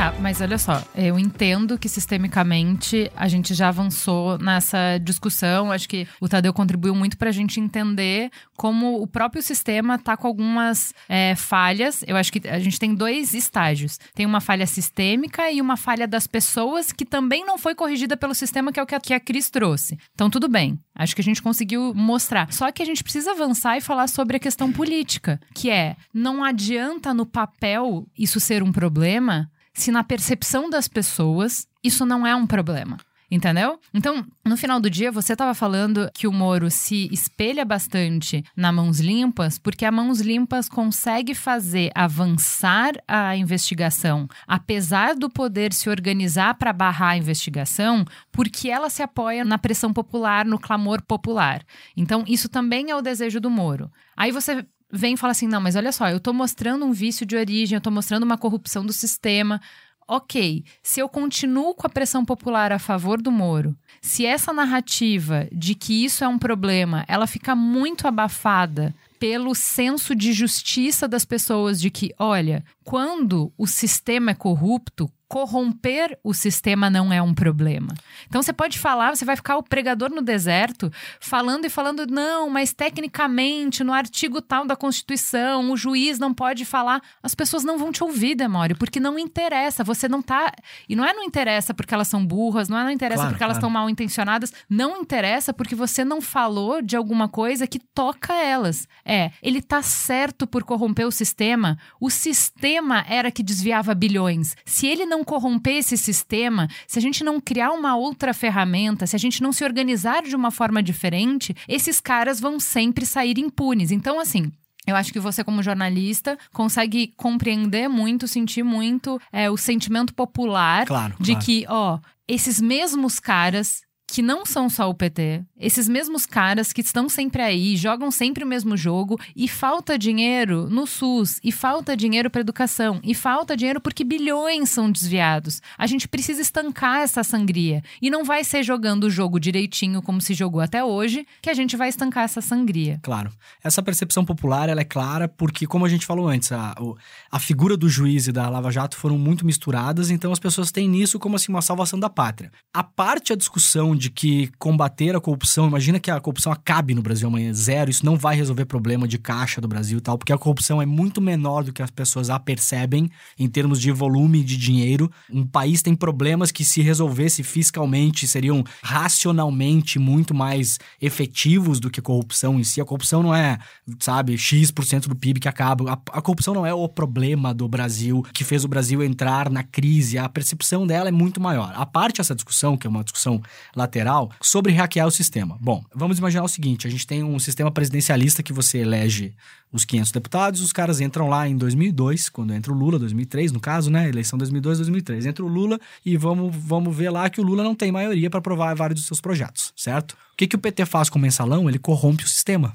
Tá, mas olha só, eu entendo que sistemicamente a gente já avançou nessa discussão. Acho que o Tadeu contribuiu muito pra gente entender como o próprio sistema tá com algumas é, falhas. Eu acho que a gente tem dois estágios: tem uma falha sistêmica e uma falha das pessoas que também não foi corrigida pelo sistema, que é o que a, que a Cris trouxe. Então, tudo bem. Acho que a gente conseguiu mostrar. Só que a gente precisa avançar e falar sobre a questão política, que é não adianta no papel isso ser um problema se na percepção das pessoas isso não é um problema. Entendeu? Então, no final do dia, você estava falando que o Moro se espelha bastante na Mãos Limpas, porque a Mãos Limpas consegue fazer avançar a investigação, apesar do poder se organizar para barrar a investigação, porque ela se apoia na pressão popular, no clamor popular. Então, isso também é o desejo do Moro. Aí você vem e fala assim: não, mas olha só, eu tô mostrando um vício de origem, eu tô mostrando uma corrupção do sistema. Ok, se eu continuo com a pressão popular a favor do Moro, se essa narrativa de que isso é um problema, ela fica muito abafada pelo senso de justiça das pessoas de que, olha, quando o sistema é corrupto, corromper o sistema não é um problema. Então você pode falar, você vai ficar o pregador no deserto falando e falando, não, mas tecnicamente, no artigo tal da Constituição, o juiz não pode falar. As pessoas não vão te ouvir, Demório, porque não interessa. Você não tá. E não é não interessa porque elas são burras, não é não interessa Claro, porque elas claro. estão mal intencionadas. Não interessa porque você não falou de alguma coisa que toca elas. É, ele tá certo por corromper o sistema. O sistema era que desviava bilhões. Se ele não corromper esse sistema, se a gente não criar uma outra ferramenta, se a gente não se organizar de uma forma diferente, esses caras vão sempre sair impunes. Então, assim. Eu acho que você, como jornalista, consegue compreender muito, sentir muito é, o sentimento popular Claro, de claro. que, ó, esses mesmos caras que não são só o PT, esses mesmos caras que estão sempre aí, jogam sempre o mesmo jogo e falta dinheiro no SUS, e falta dinheiro para educação, e falta dinheiro porque bilhões são desviados. A gente precisa estancar essa sangria. E não vai ser jogando o jogo direitinho como se jogou até hoje que a gente vai estancar essa sangria. Claro. Essa percepção popular ela é clara porque, como a gente falou antes, a, a figura do juiz e da Lava Jato foram muito misturadas, então as pessoas têm nisso como assim uma salvação da pátria. A parte a discussão de que combater a corrupção, imagina que a corrupção acabe no Brasil amanhã, zero, isso não vai resolver problema de caixa do Brasil e tal, porque a corrupção é muito menor do que as pessoas a percebem em termos de volume de dinheiro. Um país tem problemas que se resolvesse fiscalmente seriam racionalmente muito mais efetivos do que a corrupção em si. A corrupção não é, sabe, X% do PIB que acaba. A, a corrupção não é o problema do Brasil que fez o Brasil entrar na crise. A percepção dela é muito maior. A parte dessa discussão, que é uma discussão lateral, sobre hackear o sistema. Bom, vamos imaginar o seguinte: a gente tem um sistema presidencialista que você elege os 500 deputados, os caras entram lá em 2002, quando entra o Lula, 2003 no caso, né? Eleição 2002, 2003. Entra o Lula e vamos, vamos ver lá que o Lula não tem maioria para aprovar vários dos seus projetos, certo? O que, que o PT faz com o mensalão? Ele corrompe o sistema,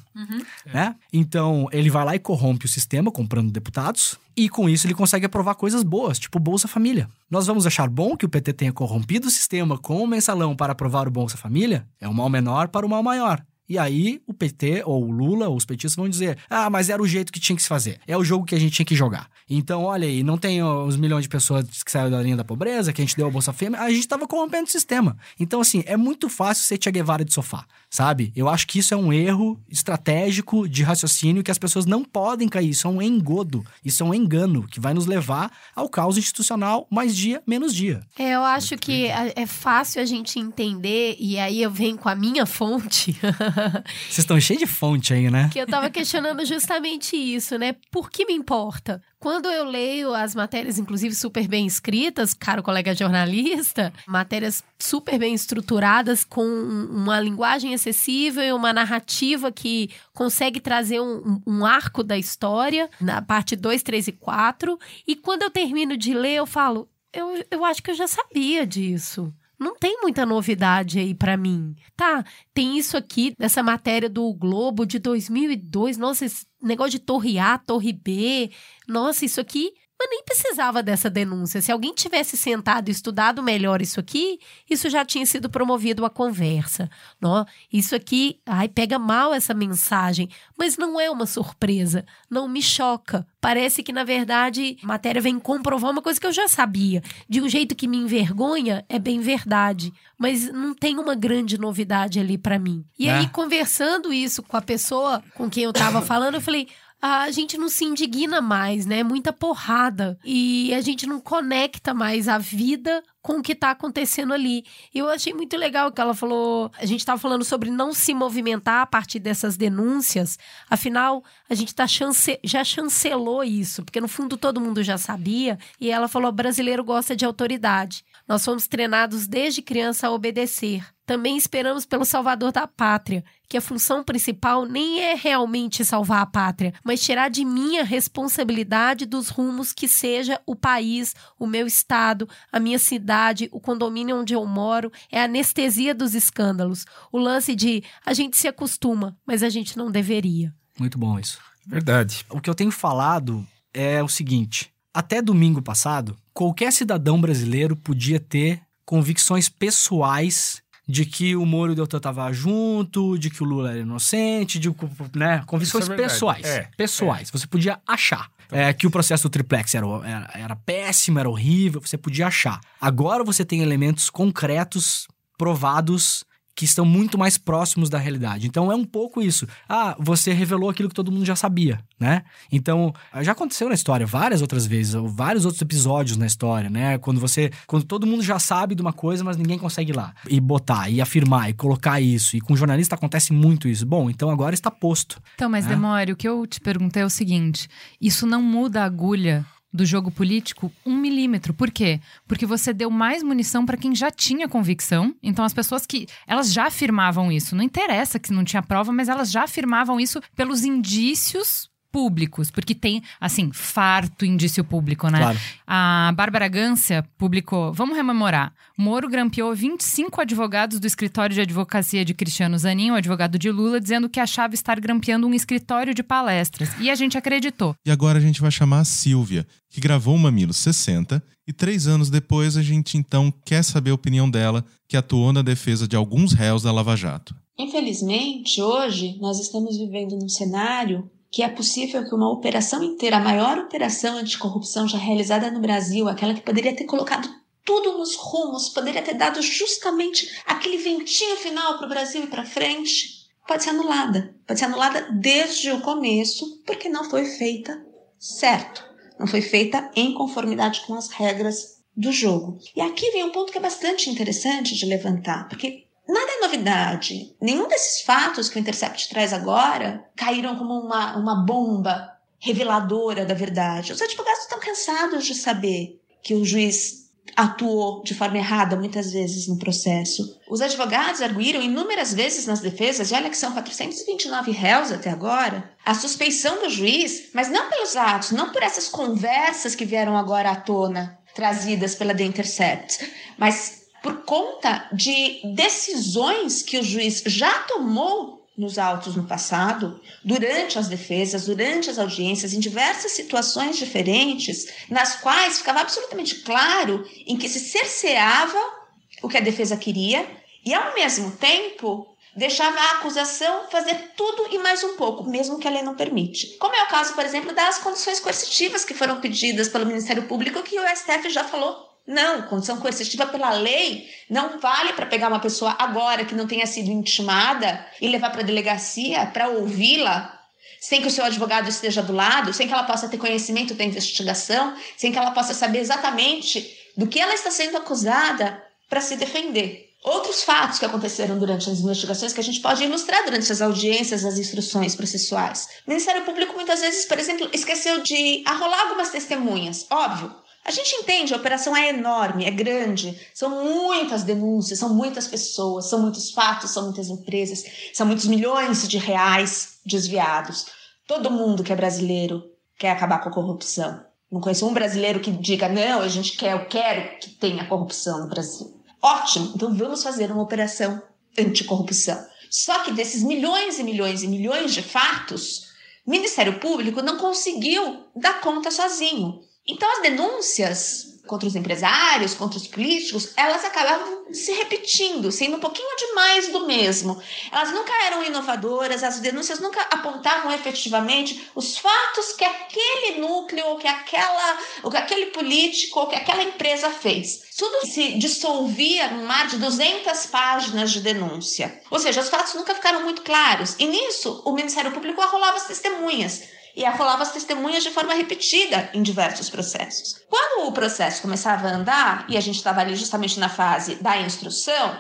né? Então, ele vai lá e corrompe o sistema, comprando deputados, e com isso ele consegue aprovar coisas boas, tipo Bolsa Família. Nós vamos achar bom que o PT tenha corrompido o sistema com o mensalão para aprovar o Bolsa Família? É um mal menor para o mal maior. E aí o PT ou o Lula ou os petistas vão dizer: "Ah, mas era o jeito que tinha que se fazer. É o jogo que a gente tinha que jogar". Então, olha aí, não tem os milhões de pessoas que saíram da linha da pobreza, que a gente deu a Bolsa Fêmea, a gente estava corrompendo o sistema. Então, assim, é muito fácil ser Che Guevara de sofá, sabe? Eu acho que isso é um erro estratégico de raciocínio que as pessoas não podem cair. Isso é um engodo, isso é um engano que vai nos levar ao caos institucional mais dia, menos dia. É, eu acho que é é fácil a gente entender, e aí eu venho com a minha fonte, Vocês estão cheios de fonte aí, né? que eu tava questionando justamente isso, né? Por que me importa? Quando eu leio as matérias, inclusive super bem escritas, caro colega jornalista, matérias super bem estruturadas, com uma linguagem acessível e uma narrativa que consegue trazer um, um- arco da história, na parte 2, 3 e 4. E quando eu termino de ler, eu falo, eu, eu acho que eu já sabia disso. Não tem muita novidade aí pra mim. Tá, tem isso aqui dessa matéria do Globo de 2002. Nossa, negócio de Torre A, Torre B. Nossa, isso aqui. Mas nem precisava dessa denúncia. Se alguém tivesse sentado e estudado melhor isso aqui, isso já tinha sido promovido a conversa. Nó, isso aqui, ai, pega mal essa mensagem, mas não é uma surpresa, não me choca. Parece que, na verdade, a matéria vem comprovar uma coisa que eu já sabia. De um jeito que me envergonha, é bem verdade. Mas não tem uma grande novidade ali pra mim. E É. aí, conversando isso com a pessoa com quem eu tava falando, eu falei. "Ah, A gente não se indigna mais, né? Muita porrada. E a gente não conecta mais a vida com o que tá acontecendo ali. E Eu achei muito legal que ela falou. A gente tava falando sobre não se movimentar a partir dessas denúncias. Afinal, a gente tá chance... já chancelou isso, porque no fundo todo mundo já sabia. E ela falou: brasileiro gosta de autoridade. Nós fomos treinados desde criança a obedecer. Também esperamos pelo salvador da pátria, que a função principal nem é realmente salvar a pátria, mas tirar de mim a responsabilidade dos rumos que seja o país, o meu estado, a minha cidade, o condomínio onde eu moro, é a anestesia dos escândalos. O lance de a gente se acostuma, mas a gente não deveria. Muito bom isso. Verdade. O que eu tenho falado é o seguinte: até domingo passado, qualquer cidadão brasileiro podia ter convicções pessoais de que o Moro e o Deltan estavam junto, de que o Lula era inocente, de né, convicções Isso é verdade. pessoais. É, pessoais. Você podia achar. É, que o processo do triplex era, era, era péssimo, era horrível, você podia achar. Agora você tem elementos concretos, provados, que estão muito mais próximos da realidade. Então é um pouco isso. Ah, você revelou aquilo que todo mundo já sabia, né? Então, já aconteceu na história várias outras vezes, ou vários outros episódios na história, né? Quando você, quando todo mundo já sabe de uma coisa, mas ninguém consegue ir lá e botar e afirmar e colocar isso. E com jornalista acontece muito isso. Bom, então agora está posto. Então, mas É. Demore, o que eu te perguntei é o seguinte: isso não muda a agulha do jogo político um milímetro. Por quê? Porque você deu mais munição para quem já tinha convicção. Então, as pessoas que. Elas já afirmavam isso. Não interessa que não tinha prova, mas elas já afirmavam isso pelos indícios públicos, porque tem, assim, farto indício público, né? Claro. A Bárbara Gância publicou, vamos rememorar, Moro grampeou 25 advogados do escritório de advocacia de Cristiano Zanin, o advogado de Lula, dizendo que achava estar grampeando um escritório de palestras. E a gente acreditou. E agora a gente vai chamar a Silvia, que gravou o Mamilo 60, e três anos depois a gente então quer saber a opinião dela, que atuou na defesa de alguns réus da Lava Jato. Infelizmente, hoje nós estamos vivendo num cenário que é possível que uma operação inteira, a maior operação anticorrupção já realizada no Brasil, aquela que poderia ter colocado tudo nos rumos, poderia ter dado justamente aquele ventinho final para o Brasil e para frente, pode ser anulada. Pode ser anulada desde o começo, porque não foi feita certo. Não foi feita em conformidade com as regras do jogo. E aqui vem um ponto que é bastante interessante de levantar, porque nada é novidade. Nenhum desses fatos que o Intercept traz agora caíram como uma, uma bomba reveladora da verdade. Os advogados estão cansados de saber que o juiz atuou de forma errada muitas vezes no processo. Os advogados arguíram inúmeras vezes nas defesas, e olha que são 429 réus até agora, a suspeição do juiz, mas não pelos atos, não por essas conversas que vieram agora à tona, trazidas pela The Intercept, mas por conta de decisões que o juiz já tomou nos autos no passado, durante as defesas, durante as audiências, em diversas situações diferentes, nas quais ficava absolutamente claro em que se cerceava o que a defesa queria e, ao mesmo tempo, deixava a acusação fazer tudo e mais um pouco, mesmo que a lei não permite. Como é o caso, por exemplo, das condições coercitivas que foram pedidas pelo Ministério Público, que o STF já falou não, condição coercitiva pela lei não vale para pegar uma pessoa agora que não tenha sido intimada e levar para a delegacia para ouvi-la, sem que o seu advogado esteja do lado, sem que ela possa ter conhecimento da investigação, sem que ela possa saber exatamente do que ela está sendo acusada para se defender. Outros fatos que aconteceram durante as investigações que a gente pode ilustrar durante as audiências, as instruções processuais. O Ministério Público muitas vezes, por exemplo, esqueceu de arrolar algumas testemunhas. Óbvio, a gente entende, a operação é enorme, é grande, são muitas denúncias, são muitas pessoas, são muitos fatos, são muitas empresas, são muitos milhões de reais desviados. Todo mundo que é brasileiro quer acabar com a corrupção. Não conheço um brasileiro que diga, não, a gente quer, eu quero que tenha corrupção no Brasil. Ótimo, então vamos fazer uma operação anticorrupção. Só que desses milhões e milhões e milhões de fatos, o Ministério Público não conseguiu dar conta sozinho. Então, as denúncias contra os empresários, contra os políticos, elas acabavam se repetindo, sendo um pouquinho demais do mesmo. Elas nunca eram inovadoras, as denúncias nunca apontavam efetivamente os fatos que aquele núcleo, que aquela, ou que aquele político, ou que aquela empresa fez. Tudo se dissolvia num mar de 200 páginas de denúncia. Ou seja, os fatos nunca ficaram muito claros. E nisso, o Ministério Público arrolava as testemunhas e arrolava as testemunhas de forma repetida em diversos processos. Quando o processo começava a andar, e a gente estava ali justamente na fase da instrução,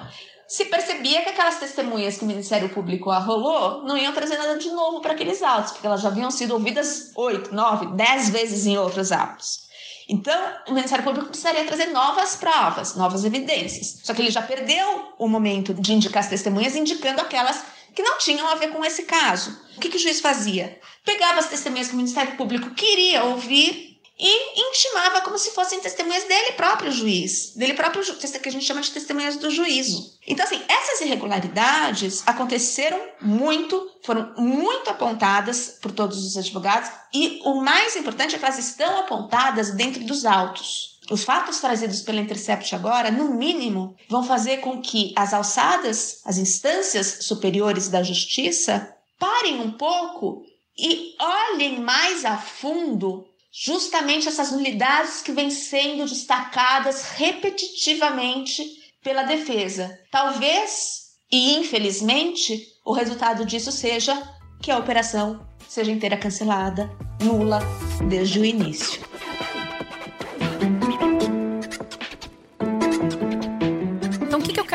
se percebia que aquelas testemunhas que o Ministério Público arrolou não iam trazer nada de novo para aqueles autos, porque elas já haviam sido ouvidas oito, nove, dez vezes em outros autos. Então, o Ministério Público precisaria trazer novas provas, novas evidências. Só que ele já perdeu o momento de indicar as testemunhas, indicando aquelas que não tinham a ver com esse caso. O que, que o juiz fazia? Pegava as testemunhas que o Ministério Público queria ouvir e intimava como se fossem testemunhas dele próprio juiz, dele próprio que a gente chama de testemunhas do juízo. Então, assim, essas irregularidades aconteceram muito, foram muito apontadas por todos os advogados, e o mais importante é que elas estão apontadas dentro dos autos. Os fatos trazidos pela Intercept agora, no mínimo, vão fazer com que as alçadas, as instâncias superiores da justiça, parem um pouco e olhem mais a fundo justamente essas nulidades que vêm sendo destacadas repetitivamente pela defesa. Talvez, e infelizmente, o resultado disso seja que a operação seja inteira cancelada, nula, desde o início.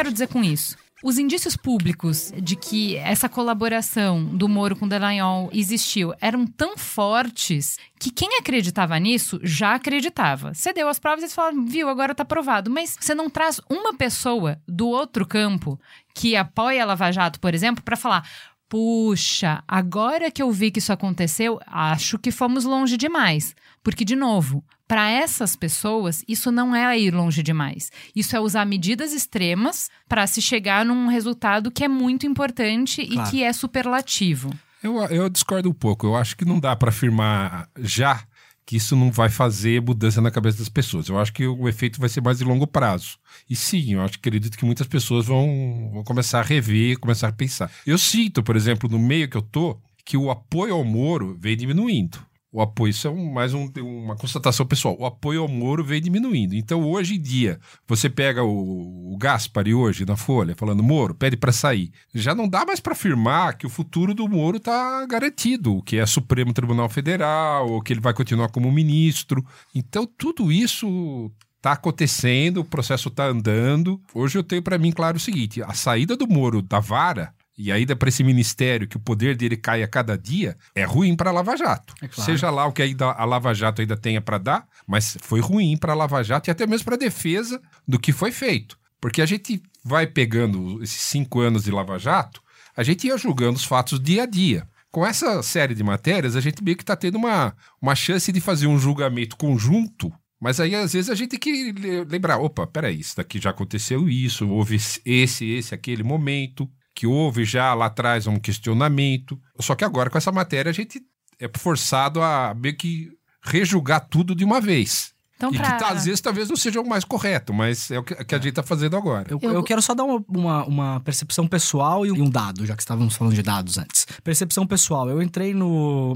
Quero dizer com isso? Os indícios públicos de que essa colaboração do Moro com Delanhol existiu eram tão fortes que quem acreditava nisso já acreditava. Você deu as provas e você fala, viu, agora tá provado. Mas você não traz uma pessoa do outro campo que apoia a Lava Jato, por exemplo, para falar: puxa, agora que eu vi que isso aconteceu, acho que fomos longe demais. Porque, de novo, para essas pessoas, isso não é ir longe demais. Isso é usar medidas extremas para se chegar num resultado que é muito importante claro. e que é superlativo. Eu, eu discordo um pouco. Eu acho que não dá para afirmar já que isso não vai fazer mudança na cabeça das pessoas. Eu acho que o efeito vai ser mais de longo prazo. E sim, eu acho, acredito que muitas pessoas vão, vão começar a rever, começar a pensar. Eu sinto, por exemplo, no meio que eu tô, que o apoio ao Moro vem diminuindo. O apoio, isso é um- mais um- uma constatação pessoal, o apoio ao Moro vem diminuindo. Então, hoje em dia, você pega o, o Gaspari hoje na Folha, falando Moro, pede para sair. Já não dá mais para afirmar que o futuro do Moro está garantido, que é Supremo Tribunal Federal, ou que ele vai continuar como ministro. Então, tudo isso Tá acontecendo, o processo tá andando. Hoje eu tenho para mim claro o seguinte: a saída do Moro da vara e a ida para esse ministério, que o poder dele cai a cada dia, é ruim para a Lava Jato. É claro. Seja lá o que ainda a Lava Jato ainda tenha para dar, mas foi ruim para a Lava Jato e até mesmo para a defesa do que foi feito. Porque a gente vai pegando esses cinco anos de Lava Jato, a gente ia julgando os fatos dia a dia. Com essa série de matérias, a gente meio que está tendo uma, uma chance de fazer um julgamento conjunto mas aí, às vezes, a gente tem que le- lembrar: opa, peraí, isso daqui já aconteceu isso, houve esse, esse, aquele momento, que houve já lá atrás um questionamento. Só que agora, com essa matéria, a gente é forçado a meio que rejulgar tudo de uma vez. Então, e pra... que tá, às vezes talvez não seja o mais correto, mas é o que, que a gente está fazendo agora. Eu, Eu- eu quero só dar uma, uma, uma percepção pessoal e um dado, já que estávamos falando de dados antes. Percepção pessoal. Eu entrei no.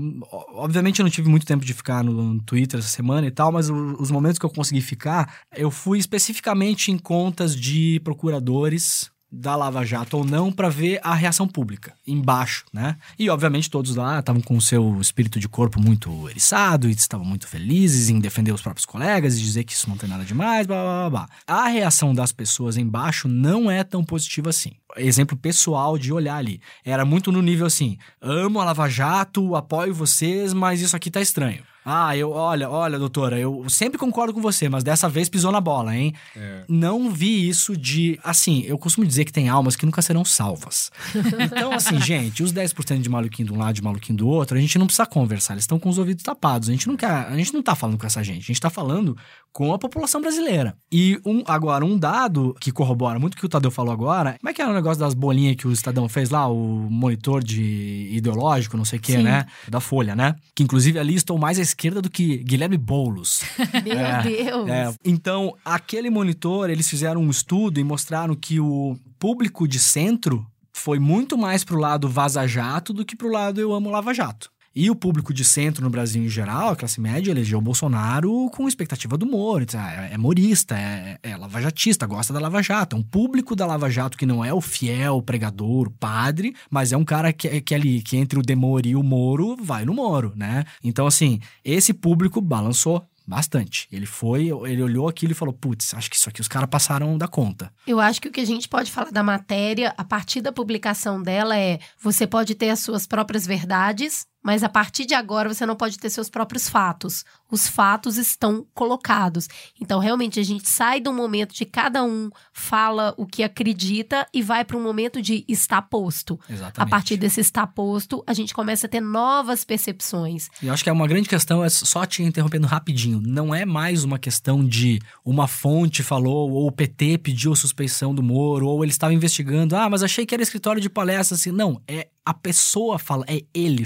Obviamente, eu não tive muito tempo de ficar no Twitter essa semana e tal, mas os momentos que eu consegui ficar, eu fui especificamente em contas de procuradores da Lava Jato ou não para ver a reação pública embaixo, né? E obviamente todos lá estavam com o seu espírito de corpo muito eriçado e estavam muito felizes em defender os próprios colegas e dizer que isso não tem nada demais, blá blá blá. A reação das pessoas embaixo não é tão positiva assim. Exemplo pessoal de olhar ali. Era muito no nível assim: amo a Lava Jato, apoio vocês, mas isso aqui tá estranho. Ah, eu, olha, olha, doutora, eu sempre concordo com você, mas dessa vez pisou na bola, hein? Não vi isso de. Assim, eu costumo dizer que tem almas que nunca serão salvas. Então, assim, gente, os 10% de maluquinho de um lado e de maluquinho do outro, a gente não precisa conversar, eles estão com os ouvidos tapados. A gente não quer, a gente não tá falando com essa gente, a gente tá falando com a população brasileira. E um, agora, um dado que corrobora muito o que o Tadeu falou agora, como é que era o negócio das bolinhas que o Estadão fez lá, o monitor de ideológico, não sei o Sim. né? Da Folha, né? Que inclusive ali estou mais à esquerda do que Guilherme Boulos. Meu É, Deus. É, então, aquele monitor, eles fizeram um estudo e mostraram que o público de centro foi muito mais pro lado Vaza Jato do que pro lado Eu Amo Lava Jato. E o público de centro no Brasil em geral, a classe média, elegeu o Bolsonaro com expectativa do Moro. Ah, É, é morista, é, é lavajatista, gosta da Lava Jato. É um público da Lava Jato que não é o fiel, o pregador, o padre, mas é um cara que, que ali, que entre o Demore e o Moro, vai no Moro, né? Então, assim, esse público balançou bastante. Ele foi, ele olhou aquilo e falou: putz, acho que isso aqui os caras passaram da conta. Eu acho que o que a gente pode falar da matéria, a partir da publicação dela, é: você pode ter as suas próprias verdades, mas a partir de agora você não pode ter seus próprios fatos. Os fatos estão colocados. Então, realmente, a gente sai do momento de cada um fala o que acredita e vai para um momento de está posto. Exatamente. A partir desse está posto, a gente começa a ter novas percepções. E eu acho que é uma grande questão, é só te interrompendo rapidinho, não é mais uma questão de uma fonte falou, ou o PT pediu suspeição do Moro, ou ele estava investigando, ah, mas achei que era escritório de palestra, assim. Não, é a pessoa fala, é ele,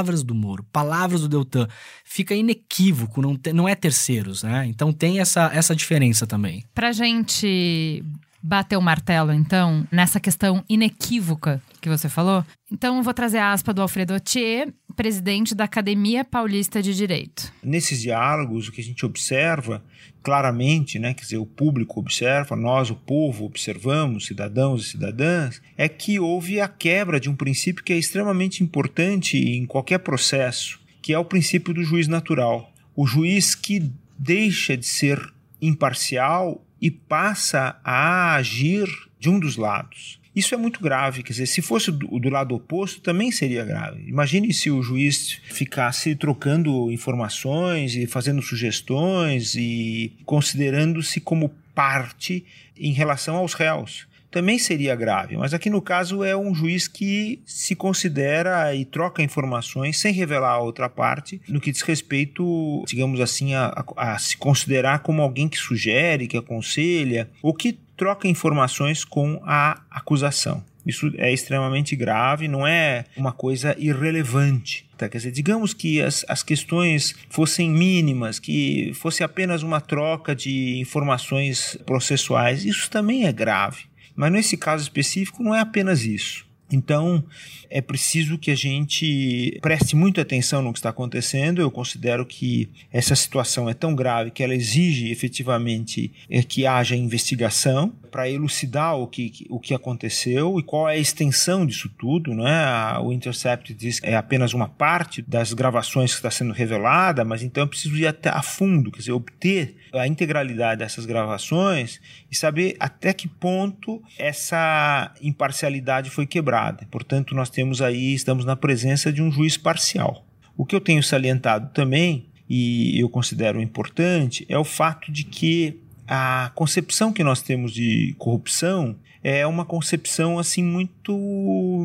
palavras do Moro, palavras do Deltan. Fica inequívoco, não, te- não é terceiros, né? Então tem essa, essa diferença também. Pra gente bater o martelo, então, nessa questão inequívoca que você falou, então eu vou trazer a aspa do Alfredo Otier, presidente da Academia Paulista de Direito. Nesses diálogos, o que a gente observa claramente, né, quer dizer, o público observa, nós, o povo, observamos, cidadãos e cidadãs, é que houve a quebra de um princípio que é extremamente importante em qualquer processo, que é o princípio do juiz natural. O juiz que deixa de ser imparcial e passa a agir de um dos lados. Isso é muito grave, quer dizer, se fosse do, do lado oposto, também seria grave. Imagine se o juiz ficasse trocando informações e fazendo sugestões e considerando-se como parte em relação aos réus. Também seria grave, mas aqui no caso é um juiz que se considera e troca informações sem revelar a outra parte, no que diz respeito, digamos assim, a, a- a se considerar como alguém que sugere, que aconselha, ou que troca informações com a acusação. Isso é extremamente grave, não é uma coisa irrelevante. Tá? Quer dizer, digamos que as, as questões fossem mínimas, que fosse apenas uma troca de informações processuais, isso também é grave. Mas nesse caso específico não é apenas isso. Então, é preciso que a gente preste muita atenção no que está acontecendo. Eu considero que essa situação é tão grave que ela exige efetivamente é, que haja investigação para elucidar o que, o que aconteceu e qual é a extensão disso tudo. Né? O Intercept diz que é apenas uma parte das gravações que está sendo revelada, mas então é preciso ir até a fundo, quer dizer, obter a integralidade dessas gravações e saber até que ponto essa imparcialidade foi quebrada. Portanto, nós temos aí, estamos na presença de um juiz parcial. O que eu tenho salientado também, e eu considero importante, é o fato de que a concepção que nós temos de corrupção é uma concepção assim muito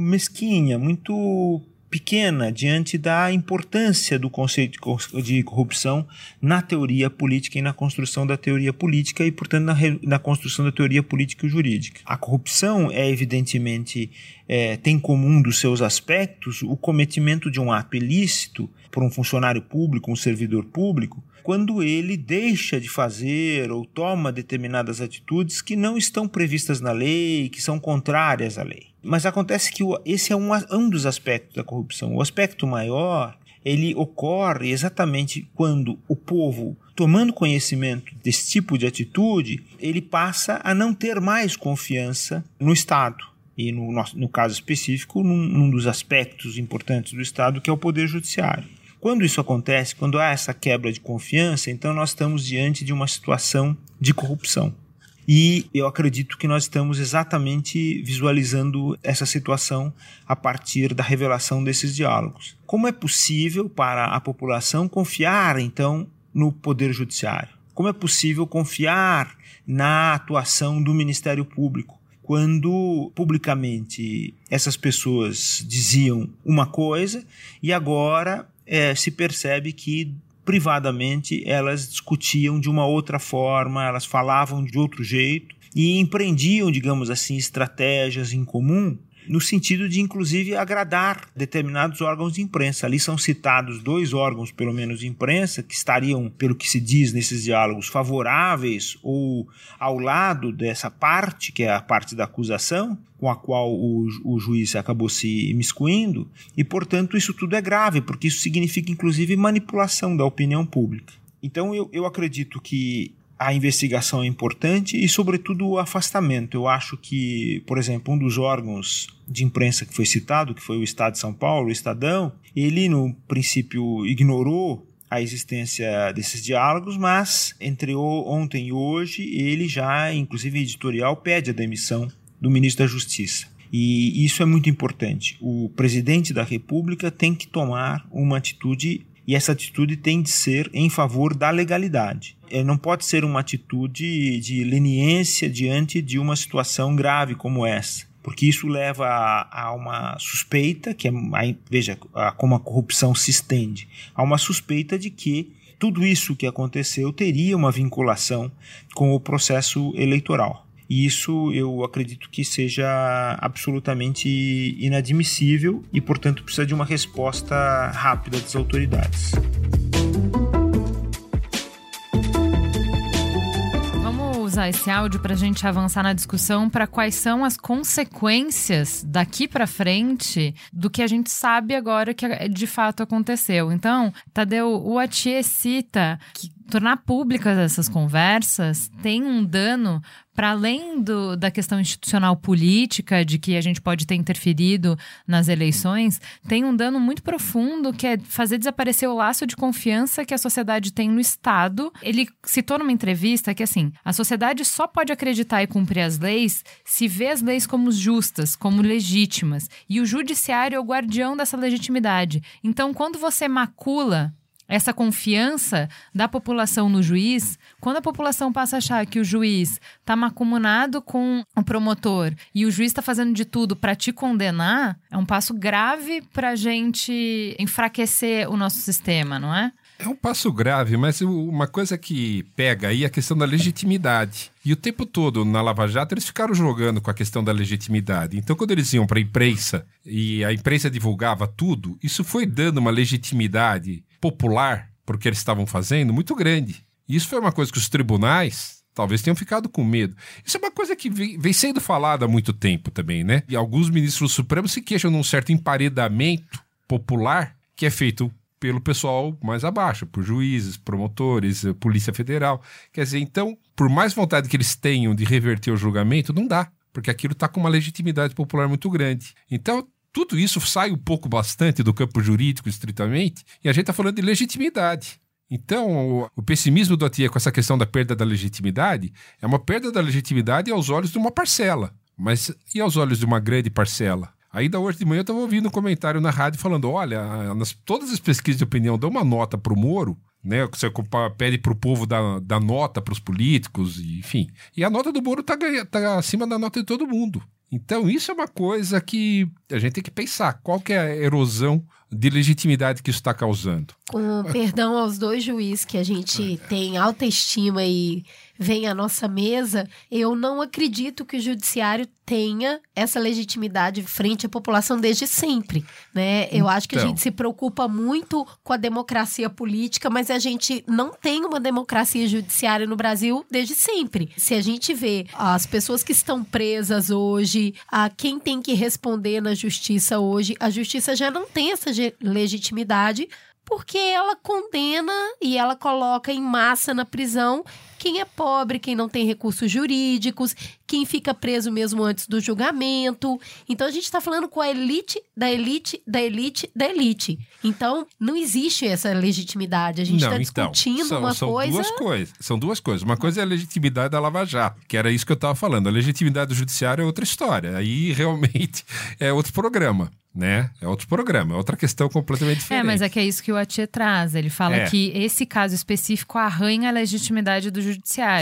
mesquinha, muito pequena diante da importância do conceito de corrupção na teoria política e na construção da teoria política e, portanto, na, na construção da teoria política e jurídica. A corrupção é, evidentemente, é, tem como um dos seus aspectos o cometimento de um ato ilícito por um funcionário público, um servidor público, quando ele deixa de fazer ou toma determinadas atitudes que não estão previstas na lei, que são contrárias à lei. Mas acontece que esse é um, um dos aspectos da corrupção. O aspecto maior ele ocorre exatamente quando o povo, tomando conhecimento desse tipo de atitude, ele passa a não ter mais confiança no Estado. E no, no caso específico, num, num dos aspectos importantes do Estado, que é o Poder Judiciário. Quando isso acontece, quando há essa quebra de confiança, então nós estamos diante de uma situação de corrupção. E eu acredito que nós estamos exatamente visualizando essa situação a partir da revelação desses diálogos. Como é possível para a população confiar, então, no Poder Judiciário? Como é possível confiar na atuação do Ministério Público? Quando publicamente essas pessoas diziam uma coisa e agora é, se percebe que privadamente elas discutiam de uma outra forma, elas falavam de outro jeito e empreendiam, digamos assim, estratégias em comum no sentido de, inclusive, agradar determinados órgãos de imprensa. Ali são citados dois órgãos, pelo menos, de imprensa, que estariam, pelo que se diz nesses diálogos, favoráveis ou ao lado dessa parte, que é a parte da acusação, com a qual o, o juiz acabou se imiscuindo, e, portanto, isso tudo é grave, porque isso significa, inclusive, manipulação da opinião pública. Então, eu, eu acredito que a investigação é importante e, sobretudo, o afastamento. Eu acho que, por exemplo, um dos órgãos de imprensa que foi citado, que foi o Estado de São Paulo, o Estadão, ele, no princípio, ignorou a existência desses diálogos, mas entre ontem e hoje, ele já, inclusive editorial, pede a demissão do ministro da Justiça. E isso é muito importante. O presidente da República tem que tomar uma atitude e essa atitude tem de ser em favor da legalidade. É, não pode ser uma atitude de leniência diante de uma situação grave como essa, porque isso leva a, a uma suspeita, que é, a, veja a, como a corrupção se estende, a uma suspeita de que tudo isso que aconteceu teria uma vinculação com o processo eleitoral. E isso eu acredito que seja absolutamente inadmissível e, portanto, precisa de uma resposta rápida das autoridades. usar esse áudio para a gente avançar na discussão para quais são as consequências daqui para frente do que a gente sabe agora que de fato aconteceu. Então, Tadeu, o Atier cita que tornar públicas essas conversas tem um dano para além do, da questão institucional política, de que a gente pode ter interferido nas eleições, tem um dano muito profundo que é fazer desaparecer o laço de confiança que a sociedade tem no Estado. Ele citou numa entrevista que, assim, a sociedade só pode acreditar e cumprir as leis se vê as leis como justas, como legítimas. E o judiciário é o guardião dessa legitimidade. Então, quando você macula essa confiança da população no juiz, quando a população passa a achar que o juiz está macumunado com o promotor e o juiz está fazendo de tudo para te condenar, é um passo grave para a gente enfraquecer o nosso sistema, não é? É um passo grave, mas uma coisa que pega aí é a questão da legitimidade. E o tempo todo na Lava Jato eles ficaram jogando com a questão da legitimidade. Então, quando eles iam para a imprensa e a imprensa divulgava tudo, isso foi dando uma legitimidade popular porque eles estavam fazendo muito grande. Isso foi uma coisa que os tribunais Talvez tenham ficado com medo. Isso é uma coisa que vem, sendo falada há muito tempo também, né? E alguns ministros supremos se queixam de um certo emparedamento popular que é feito pelo pessoal mais abaixo, por juízes, promotores, polícia federal. Quer dizer, então, por mais vontade que eles tenham de reverter o julgamento, não dá, porque aquilo está com uma legitimidade popular muito grande. Então, tudo isso sai um pouco bastante do campo jurídico, estritamente, e a gente está falando de legitimidade. Então, o, pessimismo do Atier com essa questão da perda da legitimidade é uma perda da legitimidade aos olhos de uma parcela, mas e aos olhos de uma grande parcela? Ainda hoje de manhã eu estava ouvindo um comentário na rádio falando: olha, nas, todas as pesquisas de opinião dão uma nota para o Moro, né? Você pede para o povo dar, dar nota para os políticos, enfim. E a nota do Moro está tá acima da nota de todo mundo. Então, isso é uma coisa que a gente tem que pensar. Qual que é a erosão de legitimidade que isso está causando? Com perdão aos dois juízes que a gente tem alta estima e vem à nossa mesa, eu não acredito que o judiciário tenha essa legitimidade frente à população desde sempre, né? Eu acho que a Então. gente se preocupa muito com a democracia política, mas a gente não tem uma democracia judiciária no Brasil desde sempre. Se a gente vê as pessoas que estão presas hoje, a quem tem que responder na justiça hoje, a justiça já não tem essa legitimidade porque ela condena e ela coloca em massa na prisão quem é pobre, quem não tem recursos jurídicos, quem fica preso mesmo antes do julgamento. Então a gente está falando com a elite da elite da elite da elite. Então não existe essa legitimidade. A gente está discutindo então, são, uma são coisa. duas coisas. São duas coisas. Uma coisa é a legitimidade da Lava Jato, que era isso que eu estava falando. A legitimidade do judiciário é outra história. Aí realmente é outro programa, né? É outro programa, é outra questão completamente É, diferente. mas é que é isso que o Atier traz. Ele fala É. que esse caso específico arranha a legitimidade do judiciário.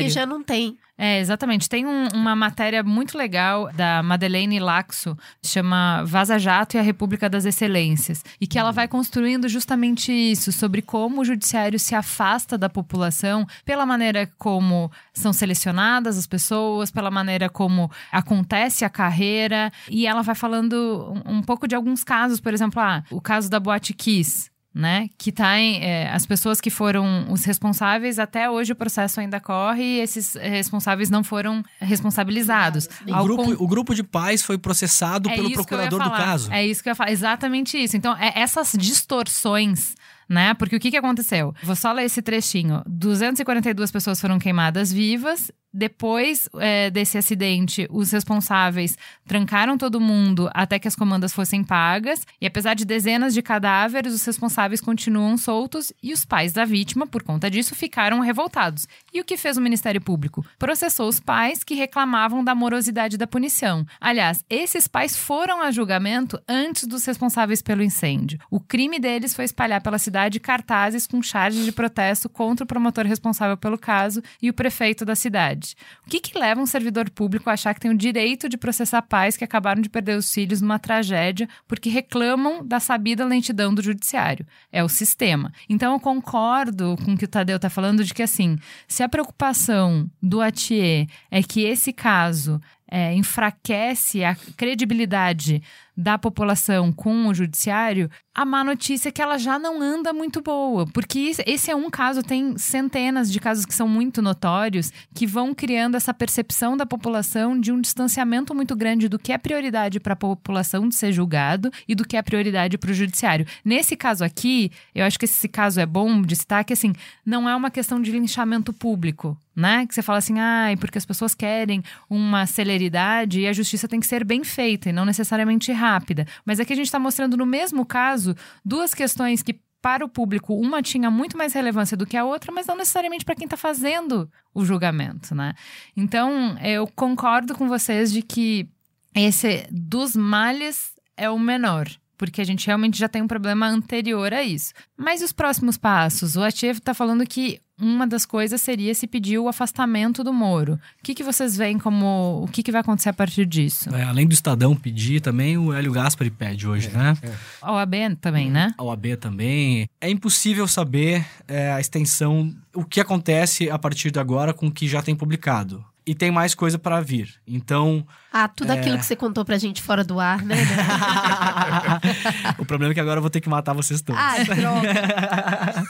Que já não tem. É, exatamente. Tem um- uma matéria muito legal da Madeleine Laxo, chama Vaza Jato e a República das Excelências, e que ela vai construindo justamente isso, sobre como o judiciário se afasta da população pela maneira como são selecionadas as pessoas, pela maneira como acontece a carreira, e ela vai falando um, um pouco de alguns casos, por exemplo, ah, o caso da Boate Kiss, né? Que tá em. é, as pessoas que foram os responsáveis, até hoje o processo ainda corre e esses responsáveis não foram responsabilizados. O grupo, con- o grupo de pais foi processado é pelo procurador do caso. É isso que eu ia falar. Exatamente isso. Então, é essas distorções. Né? Porque o que, que aconteceu? Vou só ler esse trechinho. 242 pessoas foram queimadas vivas. Depois é, desse acidente, os responsáveis trancaram todo mundo até que as comandas fossem pagas. E apesar de dezenas de cadáveres, os responsáveis continuam soltos e os pais da vítima, por conta disso, ficaram revoltados. E o que fez o Ministério Público? Processou os pais que reclamavam da morosidade da punição. Aliás, esses pais foram a julgamento antes dos responsáveis pelo incêndio. O crime deles foi espalhar pela cidade cartazes com charges de protesto contra o promotor responsável pelo caso e o prefeito da cidade. O que, que leva um servidor público a achar que tem o direito de processar pais que acabaram de perder os filhos numa tragédia porque reclamam da sabida lentidão do judiciário? É o sistema. Então eu concordo com o que o Tadeu está falando de que assim, se a preocupação do Atier é que esse caso é, enfraquece a credibilidade da população com o judiciário, a má notícia é que ela já não anda muito boa. Porque esse- é um caso, tem centenas de casos que são muito notórios, que vão criando essa percepção da população de um distanciamento muito grande do que é prioridade para a população de ser julgado e do que é prioridade para o judiciário. Nesse caso aqui, eu acho que esse caso é bom de citar que, assim, não é uma questão de linchamento público. Né? Que você fala assim, ai, porque as pessoas querem uma celeridade e a justiça tem que ser bem feita e não necessariamente rápida. Mas aqui a gente está mostrando no mesmo caso duas questões que para o público uma tinha muito mais relevância do que a outra, mas não necessariamente para quem está fazendo o julgamento, né? Então eu concordo com vocês de que esse dos males é o menor. Porque a gente realmente já tem um problema anterior a isso. Mas os próximos passos? O Atief está falando que uma das coisas seria se pedir o afastamento do Moro. O que, que vocês veem como. O que, que vai acontecer a partir disso? É, além do Estadão pedir, também o Hélio Gaspari pede hoje, né? A OAB também, né? A OAB também. É impossível saber é, a extensão, o que acontece a partir de agora com o que já tem publicado. E tem mais coisa para vir. Então, Ah, tudo É. aquilo que você contou pra gente fora do ar, né? o problema é que agora eu vou ter que matar vocês todos. Ai, droga.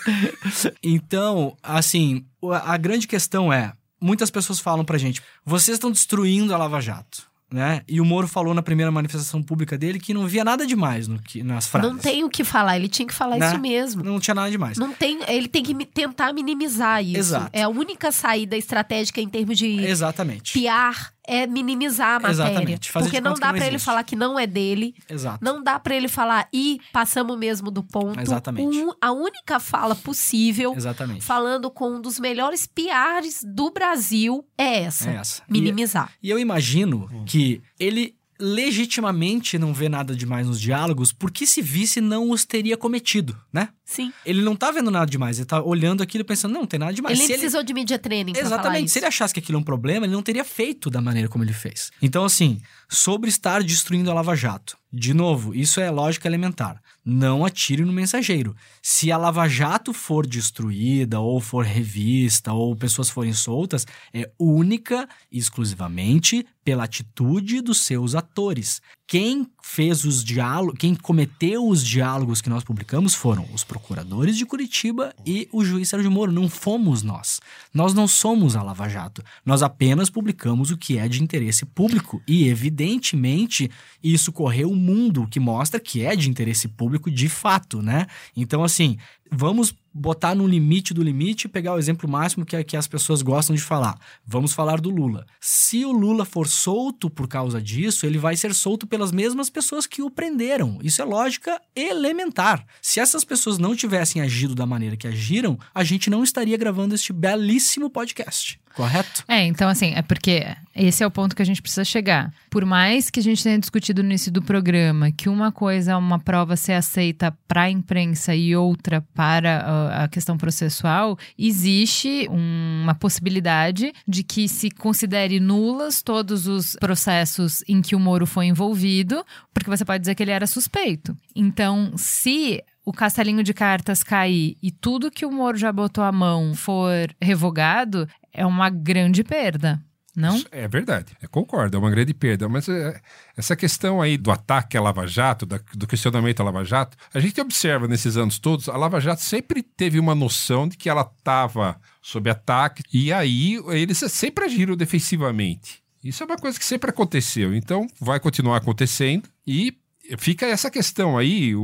então, assim, a grande questão é: muitas pessoas falam pra gente: vocês estão destruindo a Lava Jato. Né? E o Moro falou na primeira manifestação pública dele que não via nada demais no que, nas frases. Não tem o que falar, ele tinha que falar Né? isso mesmo. Não tinha nada demais. Não tem, ele tem que tentar minimizar isso. Exato. É a única saída estratégica em termos de Exatamente. PR é minimizar a matéria. Exatamente. Fazer Porque não dá pra ele falar que não é dele. Exato. Não dá pra ele falar e passamos mesmo do ponto. Exatamente. Um- a única fala possível, Exatamente. falando com um dos melhores PRs do Brasil, é essa. É essa. Minimizar. E eu imagino que ele legitimamente não vê nada demais nos diálogos, porque se visse não os teria cometido, né? Sim. Ele não tá vendo nada demais, ele tá olhando aquilo e pensando, não, não tem nada demais. ele Se nem precisou de media training Exatamente. Se ele achasse que aquilo é um problema, ele não teria feito da maneira como ele fez. Então, assim, sobre estar destruindo a Lava Jato. De novo, isso é lógica elementar. Não atire no mensageiro. Se a Lava Jato for destruída, ou for revista, ou pessoas forem soltas, é única e exclusivamente pela atitude dos seus atores. Quem fez os diálogos, quem cometeu os diálogos que nós publicamos foram os procuradores de Curitiba e o juiz Sérgio Moro. Não fomos nós. Nós não somos a Lava Jato. Nós apenas publicamos o que é de interesse público. E, evidentemente, isso correu o mundo, que mostra que é de interesse público de fato, né? Então, assim, vamos botar no limite do limite e pegar o exemplo máximo que, que as pessoas gostam de falar. Vamos falar do Lula. Se o Lula for solto por causa disso, ele vai ser solto pelas mesmas pessoas que o prenderam. Isso é lógica elementar. Se essas pessoas não tivessem agido da maneira que agiram, a gente não estaria gravando este belíssimo podcast. Correto? É, então assim, é porque esse é o ponto que a gente precisa chegar. Por mais que a gente tenha discutido no início do programa que uma coisa é uma prova ser aceita para a imprensa e outra para a questão processual, existe uma possibilidade de que se considere nulas todos os processos em que o Moro foi envolvido, porque você pode dizer que ele era suspeito. Então, se o castelinho de cartas cair e tudo que o Moro já botou a mão for revogado, é uma grande perda, não? É verdade, concordo, é uma grande perda. Mas é, essa questão aí do ataque à Lava Jato, da- do questionamento à Lava Jato, a gente observa nesses anos todos, a Lava Jato sempre teve uma noção de que ela estava sob ataque, e aí eles sempre agiram defensivamente. Isso é uma coisa que sempre aconteceu, então vai continuar acontecendo e. Fica essa questão aí, o,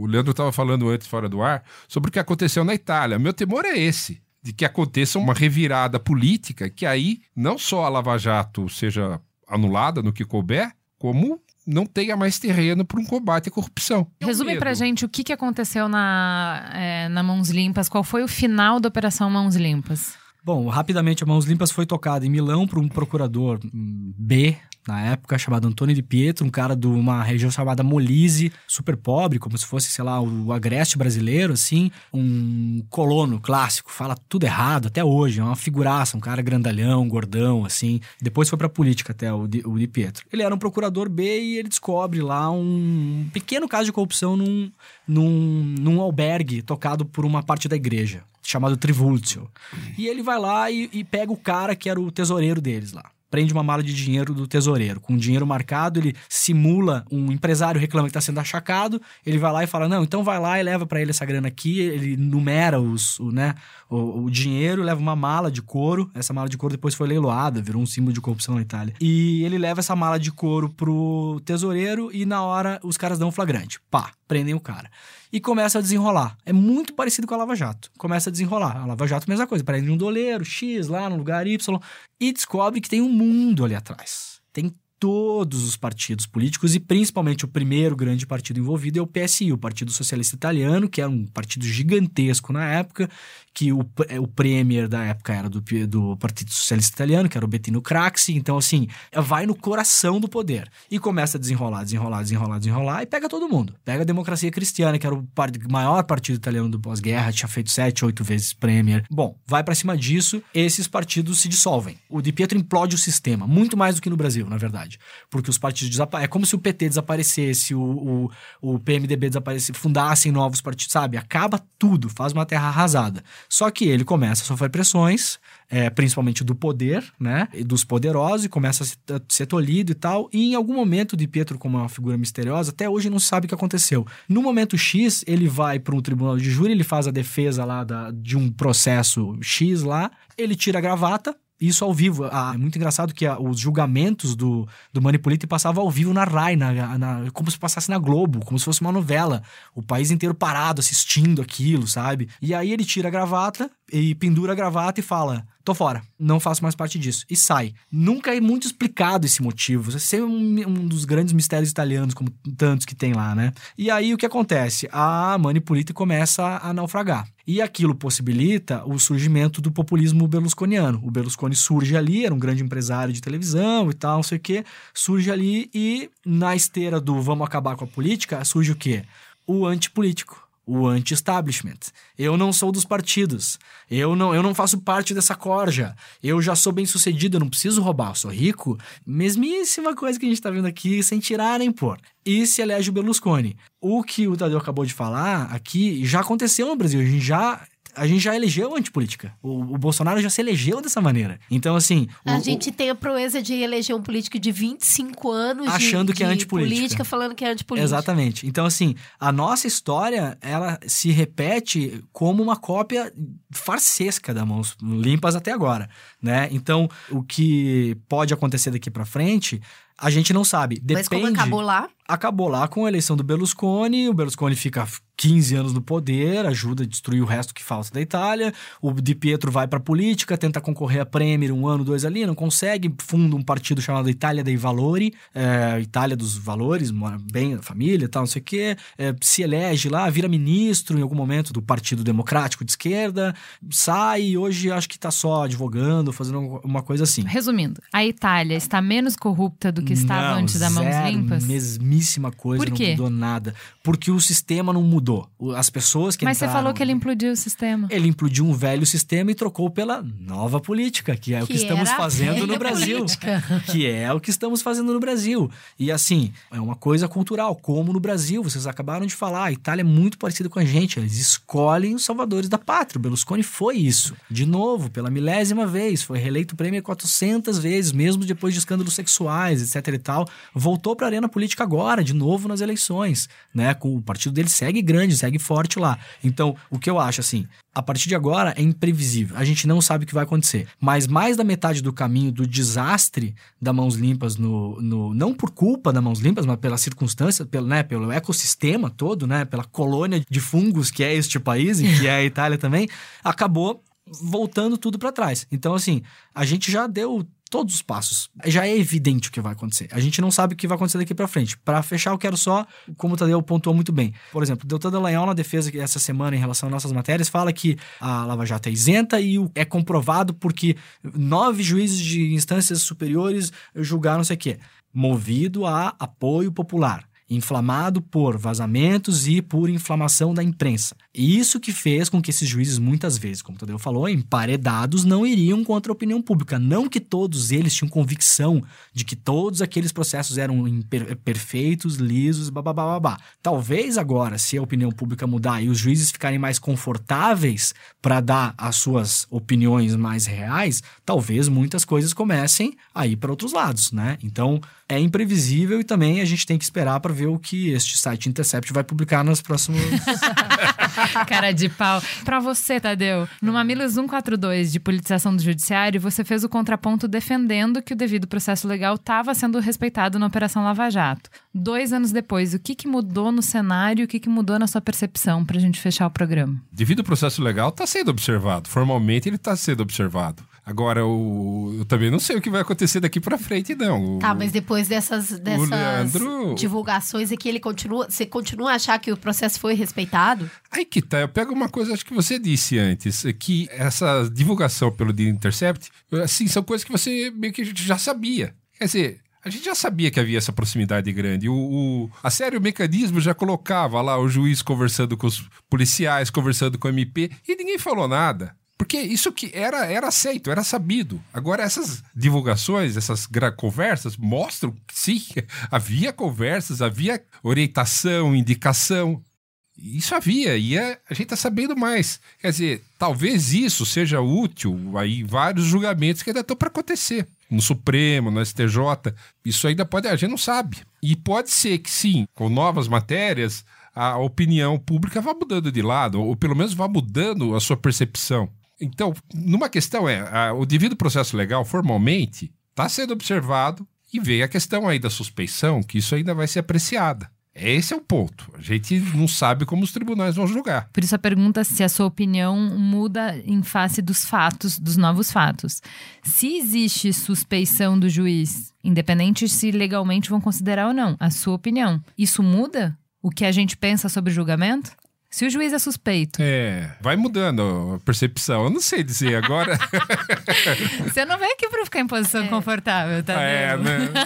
o Leandro estava falando antes, fora do ar, sobre o que aconteceu na Itália. Meu temor é esse de que aconteça uma revirada política, que aí não só a Lava Jato seja anulada no que couber, como não tenha mais terreno para um combate à corrupção. É um Resume pra gente o que, que aconteceu na, é, na Mãos Limpas, qual foi o final da Operação Mãos Limpas? Bom, rapidamente, a Mãos Limpas foi tocada em Milão por um procurador hum, B, na época, chamado Antônio de Pietro, um cara de uma região chamada Molise, super pobre, como se fosse, sei lá, o agreste brasileiro, assim, um colono clássico, fala tudo errado até hoje, é uma figuraça, um cara grandalhão, gordão, assim. Depois foi pra política até o de, o de Pietro. Ele era um procurador B e ele descobre lá um pequeno caso de corrupção num, num, num albergue tocado por uma parte da igreja chamado Trivulzio. E ele vai lá e, e pega o cara que era o tesoureiro deles lá. Prende uma mala de dinheiro do tesoureiro. Com dinheiro marcado, ele simula um empresário reclama que está sendo achacado. Ele vai lá e fala: Não, então vai lá e leva para ele essa grana aqui. Ele numera os, o, né, o, o dinheiro, leva uma mala de couro. Essa mala de couro depois foi leiloada, virou um símbolo de corrupção na Itália. E ele leva essa mala de couro pro tesoureiro e na hora os caras dão um flagrante. Pá, prendem o cara e começa a desenrolar. É muito parecido com a Lava Jato. Começa a desenrolar. A Lava Jato, mesma coisa. Prende um doleiro, X, lá no lugar Y, e descobre que tem um mundo ali atrás. Tem todos os partidos políticos e principalmente o primeiro grande partido envolvido é o PSI, o Partido Socialista Italiano, que era um partido gigantesco na época, que o, o premier da época era do, do Partido Socialista Italiano, que era o Bettino Craxi. Então, assim, vai no coração do poder. E começa a desenrolar, desenrolar, desenrolar, desenrolar e pega todo mundo. Pega a democracia cristiana, que era o maior partido italiano do pós-guerra, tinha feito sete, oito vezes premier. Bom, vai pra cima disso, esses partidos se dissolvem. O Di Pietro implode o sistema, muito mais do que no Brasil, na verdade. Porque os partidos desaparecem. É como se o PT desaparecesse, o, o, o PMDB desaparecesse, fundassem novos partidos, sabe? Acaba tudo, faz uma terra arrasada. Só que ele começa a sofrer pressões, é, principalmente do poder, né? E dos poderosos, e começa a se- a ser tolhido e tal. E em algum momento, Di Pietro, como uma figura misteriosa, até hoje não se sabe o que aconteceu. No momento X, ele vai para um tribunal de júri, ele faz a defesa lá da- de um processo X lá, ele tira a gravata isso ao vivo. Ah, é muito engraçado que os julgamentos do, do Manipulite passavam ao vivo na RAI, na, na- como se passasse na Globo, como se fosse uma novela. O país inteiro parado assistindo aquilo, sabe? E aí ele tira a gravata e pendura a gravata e fala: tô fora, não faço mais parte disso. E sai. Nunca é muito explicado esse motivo. Esse é um, um dos grandes mistérios italianos, como tantos que tem lá, né? E aí o que acontece? A Manipulite começa a naufragar. E aquilo possibilita o surgimento do populismo berlusconiano. O Berlusconi surge ali, era um grande empresário de televisão e tal, não sei o quê. Surge ali e na esteira do vamos acabar com a política, surge o quê? O antipolítico. O anti-establishment. Eu não sou dos partidos. Eu não, eu não faço parte dessa corja. Eu já sou bem sucedido, eu não preciso roubar, eu sou rico. Mesmíssima coisa que a gente tá vendo aqui, sem tirar nem pôr. E se elege o Berlusconi. O que o Tadeu acabou de falar aqui já aconteceu no Brasil. A gente já. A gente já elegeu antipolítica. O, o Bolsonaro já se elegeu dessa maneira. Então, assim. A o- gente tem a proeza de eleger um político de 25 anos de- Achando que é de antipolítica. política, falando que é antipolítica. Exatamente. Então, assim, a nossa história, ela se repete como uma cópia farsesca da Mãos Limpas até agora, né? Então, o que pode acontecer daqui pra frente, a gente não sabe. Depende... Mas como acabou lá, acabou lá com a eleição do Berlusconi, o Berlusconi fica 15 anos no poder, ajuda a destruir o resto que falta da Itália, o Di Pietro vai pra política, tenta concorrer a Premier um ano, dois ali, não consegue, funda um partido chamado Itália dei Valori, é, Itália dos Valores, mora bem a família e tal, não sei o quê, é, se elege lá, vira ministro em algum momento do Partido Democrático de Esquerda, sai e hoje acho que tá só advogando, fazendo uma coisa assim. Resumindo, a Itália está menos corrupta do que estava Não, antes da Mãos Limpas? Mesmíssima coisa, não mudou nada. Porque o sistema não mudou. As pessoas que Mas você entraram- falou que ele implodiu o sistema. Ele implodiu um velho sistema e trocou pela nova política, que é o que Que estamos fazendo no Brasil. política. Que é o que estamos fazendo no Brasil. E assim, é uma coisa cultural, como no Brasil. Vocês acabaram de falar, a Itália é muito parecida com a gente. Eles escolhem os salvadores da pátria. O Berlusconi foi isso. De novo, pela milésima vez. Foi reeleito prêmio 400 vezes, mesmo depois de escândalos sexuais, etc e tal. Voltou para a arena política agora, de novo nas eleições. Né? Com, o partido dele segue grande, segue forte lá. Então, o que eu acho, assim, a partir de agora é imprevisível. A gente não sabe o que vai acontecer. Mas mais da metade do caminho do desastre da Mãos Limpas no, no não por culpa da Mãos Limpas, mas pela circunstância, pelo, né, pelo ecossistema todo, né, pela colônia de fungos que é este país e que é a Itália também, acabou voltando tudo para trás. Então assim, a gente já deu todos os passos. Já é evidente o que vai acontecer. A gente não sabe o que vai acontecer daqui para frente. Para fechar, eu quero só, como o Tadeu pontuou muito bem. Por exemplo, o Deltan Dallagnol, na defesa essa semana em relação às nossas matérias, fala que a Lava Jato é isenta e é comprovado porque nove juízes de instâncias superiores julgaram não sei o quê. Movido a apoio popular. Inflamado por vazamentos e por inflamação da imprensa. Isso que fez com que esses juízes, muitas vezes, como o Tadeu falou, emparedados, não iriam contra a opinião pública. Não que todos eles tinham convicção de que todos aqueles processos eram perfeitos, lisos, babá. Talvez agora, se a opinião pública mudar e os juízes ficarem mais confortáveis para dar as suas opiniões mais reais, talvez muitas coisas comecem a ir para outros lados, né? Então é imprevisível e também a gente tem que esperar para ver o que este site Intercept vai publicar nos próximos. Cara de pau. Pra você, Tadeu, no Mamilos 142 de politização do judiciário, você fez o contraponto defendendo que o devido processo legal estava sendo respeitado na Operação Lava Jato. Dois anos depois, o que, que mudou no cenário, o que, que mudou na sua percepção pra gente fechar o programa? Devido ao processo legal, está sendo observado. Formalmente, ele está sendo observado. Agora, o- eu também não sei o que vai acontecer daqui para frente, não. O- Tá, mas depois dessas, dessas Leandro- divulgações aqui, ele continua. Você continua a achar que o processo foi respeitado? Aí que tá, eu pego uma coisa, acho que você disse antes, é que essa divulgação pelo The Intercept, assim, são coisas que você meio que já sabia. Quer dizer, a gente já sabia que havia essa proximidade grande. O, o- a série, o mecanismo já colocava lá o juiz conversando com os policiais, conversando com o MP, e ninguém falou nada. Porque isso que era, era aceito, era sabido. Agora, essas divulgações, essas conversas mostram que sim, havia conversas, havia orientação, indicação. Isso havia, e é- a gente está sabendo mais. Quer dizer, talvez isso seja útil aí em vários julgamentos que ainda estão para acontecer. No Supremo, no STJ, isso ainda pode, a gente não sabe. E pode ser que sim, com novas matérias, a opinião pública vá mudando de lado, ou pelo menos vá mudando a sua percepção. Então, numa questão é, a- o devido processo legal, formalmente, está sendo observado e veio a questão aí da suspeição, que isso ainda vai ser apreciada. Esse é o ponto. A gente não sabe como os tribunais vão julgar. Por isso a pergunta se a sua opinião muda em face dos fatos, dos novos fatos. Se existe suspeição do juiz, independente se legalmente vão considerar ou não, a sua opinião, isso muda o que a gente pensa sobre o julgamento? Se o juiz é suspeito, É, vai mudando a percepção. Eu não sei dizer agora. você não vem aqui pra ficar em posição confortável, tá? é, vendo? né?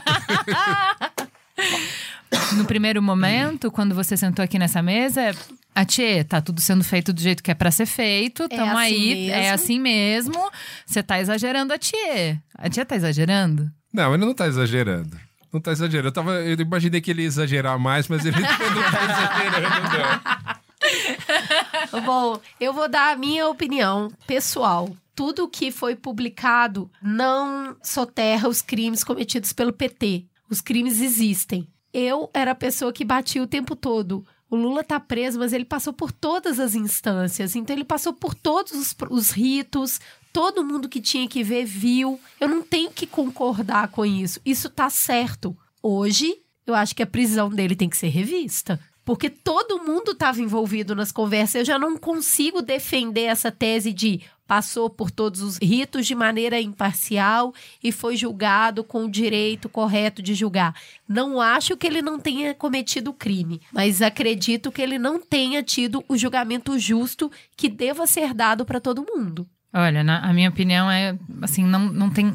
No primeiro momento, quando você sentou aqui nessa mesa, a Tchê, tá tudo sendo feito do jeito que é pra ser feito, tamo assim aí, é mesmo. assim mesmo. Você tá exagerando a Tchê. A Tchê tá exagerando? Não, ele não tá exagerando. Não tá exagerando. Eu, tava, eu imaginei que ele ia exagerar mais, mas ele não tá exagerando, não. Bom, eu vou dar a minha opinião pessoal. Tudo que foi publicado não soterra os crimes cometidos pelo PT. Os crimes existem. Eu era a pessoa que batia o tempo todo. O Lula tá preso, mas ele passou por todas as instâncias. Então, ele passou por todos os, os ritos. Todo mundo que tinha que ver viu. Eu não tenho que concordar com isso. Isso tá certo. Hoje, eu acho que a prisão dele tem que ser revista. Porque todo mundo estava envolvido nas conversas. Eu já não consigo defender essa tese de passou por todos os ritos de maneira imparcial e foi julgado com o direito correto de julgar. Não acho que ele não tenha cometido crime, mas acredito que ele não tenha tido o julgamento justo que deva ser dado para todo mundo. Olha, na- a minha opinião é, assim, não, não tem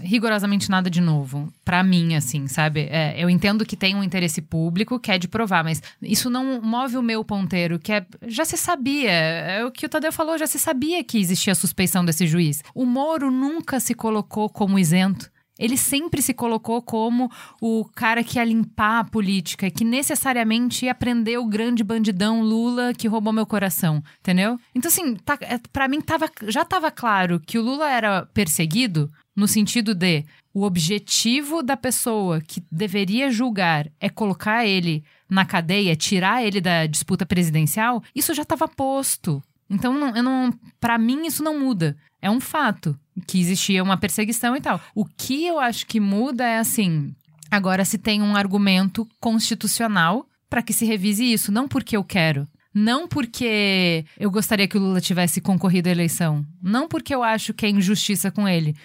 rigorosamente nada de novo. Pra mim, assim, sabe? É, eu entendo que tem um interesse público que é de provar, mas isso não move o meu ponteiro, que é. Já se sabia. É o que o Tadeu falou, já se sabia que existia a suspeição desse juiz. O Moro nunca se colocou como isento. Ele sempre se colocou como o cara que ia limpar a política, que necessariamente ia prender o grande bandidão Lula que roubou meu coração, entendeu? Então, assim, tá, é, pra mim tava, já tava claro que o Lula era perseguido no sentido de o objetivo da pessoa que deveria julgar é colocar ele na cadeia, tirar ele da disputa presidencial, isso já estava posto. Então, não, eu não, para mim, isso não muda. É um fato que existia uma perseguição e tal. O que eu acho que muda é assim: agora se tem um argumento constitucional para que se revise isso, não porque eu quero. Não porque eu gostaria que o Lula tivesse concorrido à eleição. Não porque eu acho que é injustiça com ele.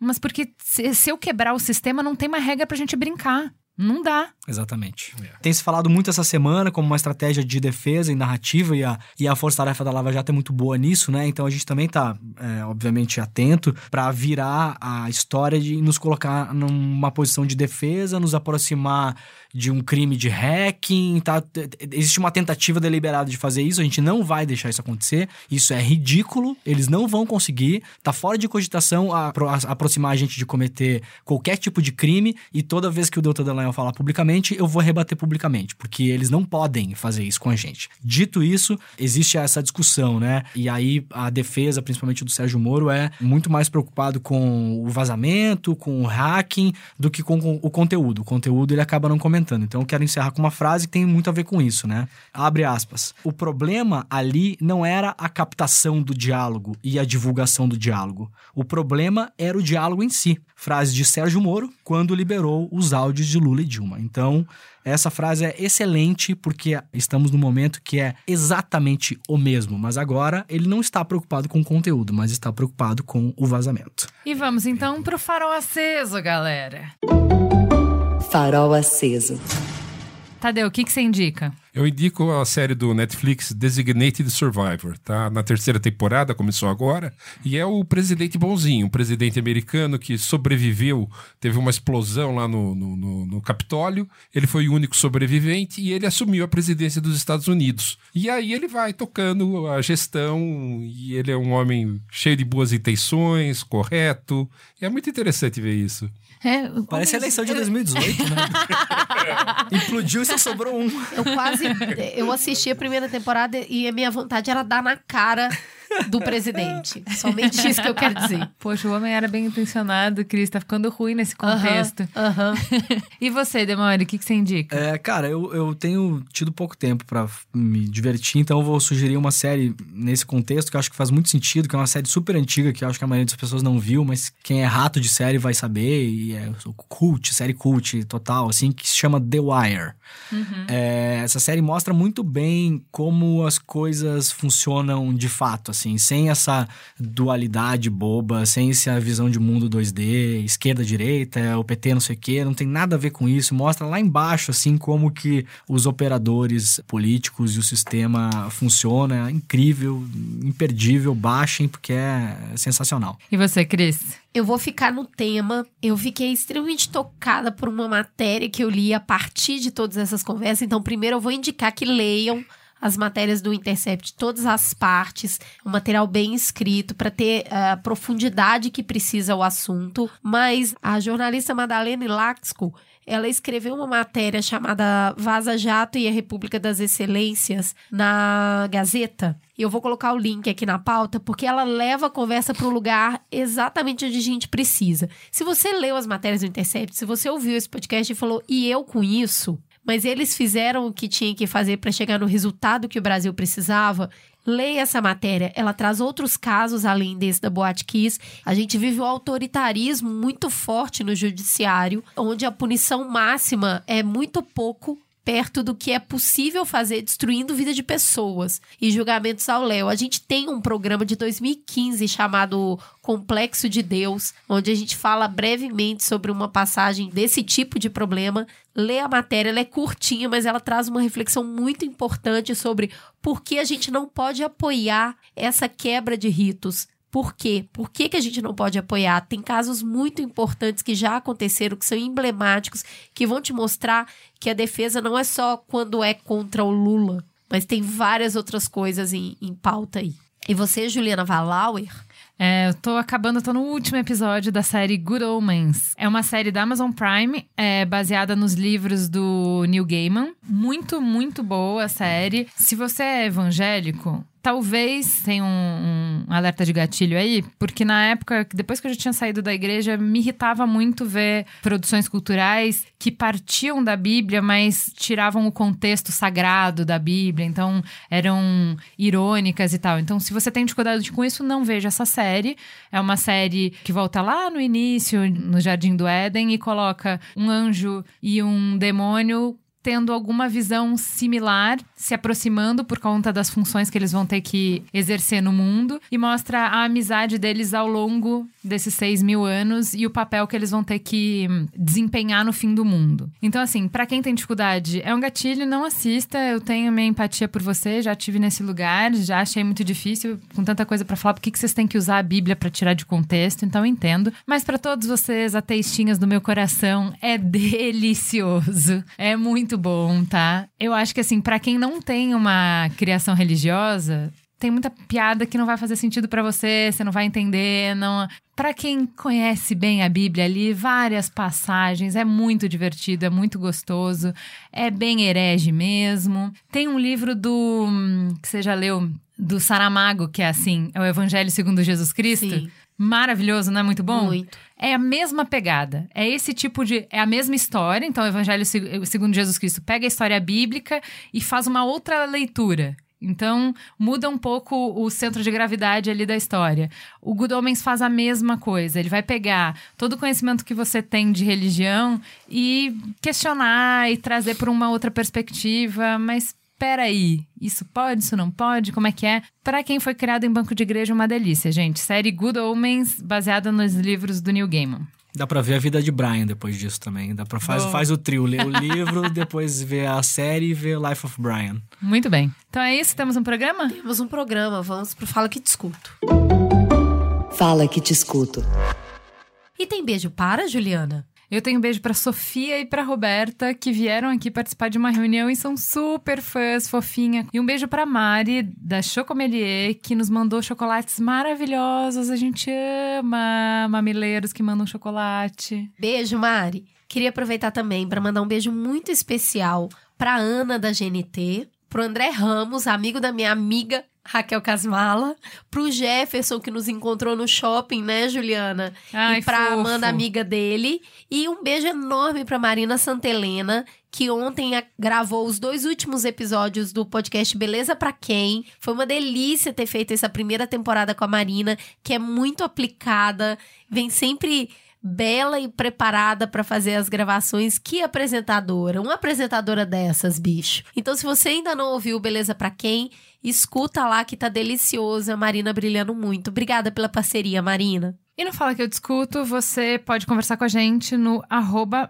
Mas porque se, se eu quebrar o sistema, não tem mais regra pra gente brincar. Não dá. Exatamente. Tem se falado muito essa semana como uma estratégia de defesa e narrativa, e a, e a Força Tarefa da Lava Jato é muito boa nisso, né? Então a gente também tá, é, obviamente, atento para virar a história de nos colocar numa posição de defesa, nos aproximar de um crime de hacking, tá? Existe uma tentativa deliberada de fazer isso, a gente não vai deixar isso acontecer. Isso é ridículo, eles não vão conseguir, tá fora de cogitação a, a- aproximar a gente de cometer qualquer tipo de crime, e toda vez que o Delta Dallagnol falar publicamente, eu vou rebater publicamente, porque eles não podem fazer isso com a gente. Dito isso, existe essa discussão, né? E aí a defesa, principalmente do Sérgio Moro, é muito mais preocupado com o vazamento, com o hacking, do que com, com o conteúdo. O conteúdo ele acaba não comentando. Então eu quero encerrar com uma frase que tem muito a ver com isso, né? Abre aspas. O problema ali não era a captação do diálogo e a divulgação do diálogo. O problema era o diálogo em si. Frase de Sérgio Moro quando liberou os áudios de Lula e Dilma. Então, essa frase é excelente porque estamos num momento que é exatamente o mesmo, mas agora ele não está preocupado com o conteúdo, mas está preocupado com o vazamento. E vamos então pro farol aceso, galera. Farol aceso. Tadeu, o que, que você indica? Eu indico a série do Netflix Designated Survivor, tá? Na terceira temporada, começou agora, e é o presidente bonzinho, um presidente americano que sobreviveu, teve uma explosão lá no, no, no- no Capitólio, ele foi o único sobrevivente e ele assumiu a presidência dos Estados Unidos. E aí ele vai tocando a gestão, e ele é um homem cheio de boas intenções, correto, e é muito interessante ver isso. É, Parece a eleição de 2018, né? Implodiu e só sobrou um. Eu quase. Eu assisti a primeira temporada e a minha vontade era dar na cara do presidente. Somente isso que eu quero dizer. Poxa, o homem era bem intencionado, Cris. Tá ficando ruim nesse contexto. Aham. E você, Demore, o que, que você indica? É, cara, eu, eu tenho tido pouco tempo pra me divertir, então eu vou sugerir uma série nesse contexto que eu acho que faz muito sentido, que é uma série super antiga, que eu acho que a maioria das pessoas não viu, mas quem é rato de série vai saber, e é cult, série cult total, assim, que se chama The Wire. É, essa série mostra muito bem como as coisas funcionam de fato, assim, sem essa dualidade boba, sem essa visão de mundo 2D, esquerda, direita, o PT não sei o quê, não tem nada a ver com isso. Mostra lá embaixo, assim, como que os operadores políticos e o sistema funciona. É incrível, imperdível, baixem, porque é sensacional. E você, Cris? Eu vou ficar no tema. Eu fiquei extremamente tocada por uma matéria que eu li a partir de todas essas conversas. Então, primeiro eu vou indicar que leiam as matérias do Intercept, todas as partes, um material bem escrito para ter a profundidade que precisa o assunto. Mas a jornalista Madalena Laxco, ela escreveu uma matéria chamada Vaza Jato e a República das Excelências na Gazeta. Eu vou colocar o link aqui na pauta, porque ela leva a conversa para o lugar exatamente onde a gente precisa. Se você leu as matérias do Intercept, se você ouviu esse podcast e falou, e eu com isso, mas eles fizeram o que tinha que fazer para chegar no resultado que o Brasil precisava. Leia essa matéria, ela traz outros casos além desse da Boate Kiss. A gente vive o autoritarismo muito forte no judiciário, onde a punição máxima é muito pouco perto do que é possível fazer destruindo vida de pessoas e julgamentos ao léu. A gente tem um programa de 2015 chamado Complexo de Deus, onde a gente fala brevemente sobre uma passagem desse tipo de problema. Lê a matéria, ela é curtinha, mas ela traz uma reflexão muito importante sobre por que a gente não pode apoiar essa quebra de ritos. Por quê? Por que, que a gente não pode apoiar? Tem casos muito importantes que já aconteceram, que são emblemáticos, que vão te mostrar que a defesa não é só quando é contra o Lula, mas tem várias outras coisas em, em pauta aí. E você, Juliana Valauer? É, eu tô acabando, tô no último episódio da série Good Omens. É uma série da Amazon Prime, é baseada nos livros do Neil Gaiman. Muito, muito boa a série. Se você é evangélico, talvez tenha um, um alerta de gatilho aí, porque na época, depois que eu já tinha saído da igreja, me irritava muito ver produções culturais que partiam da Bíblia, mas tiravam o contexto sagrado da Bíblia, então eram irônicas e tal. Então, se você tem dificuldade com isso, não veja essa série. É uma série que volta lá no início, no Jardim do Éden, e coloca um anjo e um demônio tendo alguma visão similar, se aproximando por conta das funções que eles vão ter que exercer no mundo, e mostra a amizade deles ao longo desses seis mil anos e o papel que eles vão ter que hum, desempenhar no fim do mundo. Então, assim, para quem tem dificuldade, é um gatilho, não assista. Eu tenho minha empatia por você, já tive nesse lugar, já achei muito difícil, com tanta coisa para falar, por que vocês têm que usar a Bíblia para tirar de contexto, então entendo. Mas para todos vocês, ateistinhas do meu coração, é delicioso. É muito bom, tá? Eu acho que assim, para quem não tem uma criação religiosa, tem muita piada que não vai fazer sentido pra você, você não vai entender, não. Para quem conhece bem a Bíblia ali, várias passagens, é muito divertido, é muito gostoso, é bem herege mesmo. Tem um livro do que você já leu do Saramago, que é assim, é o Evangelho segundo Jesus Cristo. Sim. Maravilhoso, não é muito bom? Muito. É a mesma pegada. É esse tipo de. É a mesma história. Então, o Evangelho seg- segundo Jesus Cristo pega a história bíblica e faz uma outra leitura. Então, muda um pouco o centro de gravidade ali da história. O Good Omens faz a mesma coisa. Ele vai pegar todo o conhecimento que você tem de religião e questionar e trazer por uma outra perspectiva. Mas peraí, isso pode, isso não pode? Como é que é? Pra quem foi criado em banco de igreja, é uma delícia, gente. Série Good Omens, baseada nos livros do Neil Gaiman. Dá pra ver a vida de Brian depois disso também. Dá pra faz, faz o trio, lê o livro, depois vê a série e vê Life of Brian. Muito bem. Então é isso, temos um programa? Temos um programa, vamos pro Fala Que Discuto. Fala que te escuto. E tem beijo para, Juliana? Eu tenho um beijo pra Sofia e pra Roberta, que vieram aqui participar de uma reunião e são super fãs, fofinha. E um beijo pra Mari, da Chocomelier, que nos mandou chocolates maravilhosos. A gente ama mamileiros que mandam chocolate. Beijo, Mari. Queria aproveitar também para mandar um beijo muito especial para Ana da GNT, pro André Ramos, amigo da minha amiga Raquel Casmala, pro Jefferson que nos encontrou no shopping, né, Juliana? Ai, e pra fofo. Amanda, amiga dele, e um beijo enorme pra Marina Santelena, que ontem gravou os dois últimos episódios do podcast Beleza Pra Quem. Foi uma delícia ter feito essa primeira temporada com a Marina, que é muito aplicada, vem sempre bela e preparada pra fazer as gravações. Que apresentadora, uma apresentadora dessas, bicho. Então, se você ainda não ouviu Beleza Pra Quem, escuta lá que tá delicioso, a Marina brilhando muito. Obrigada pela parceria, Marina. E no Fala Que Eu Discuto, você pode conversar com a gente no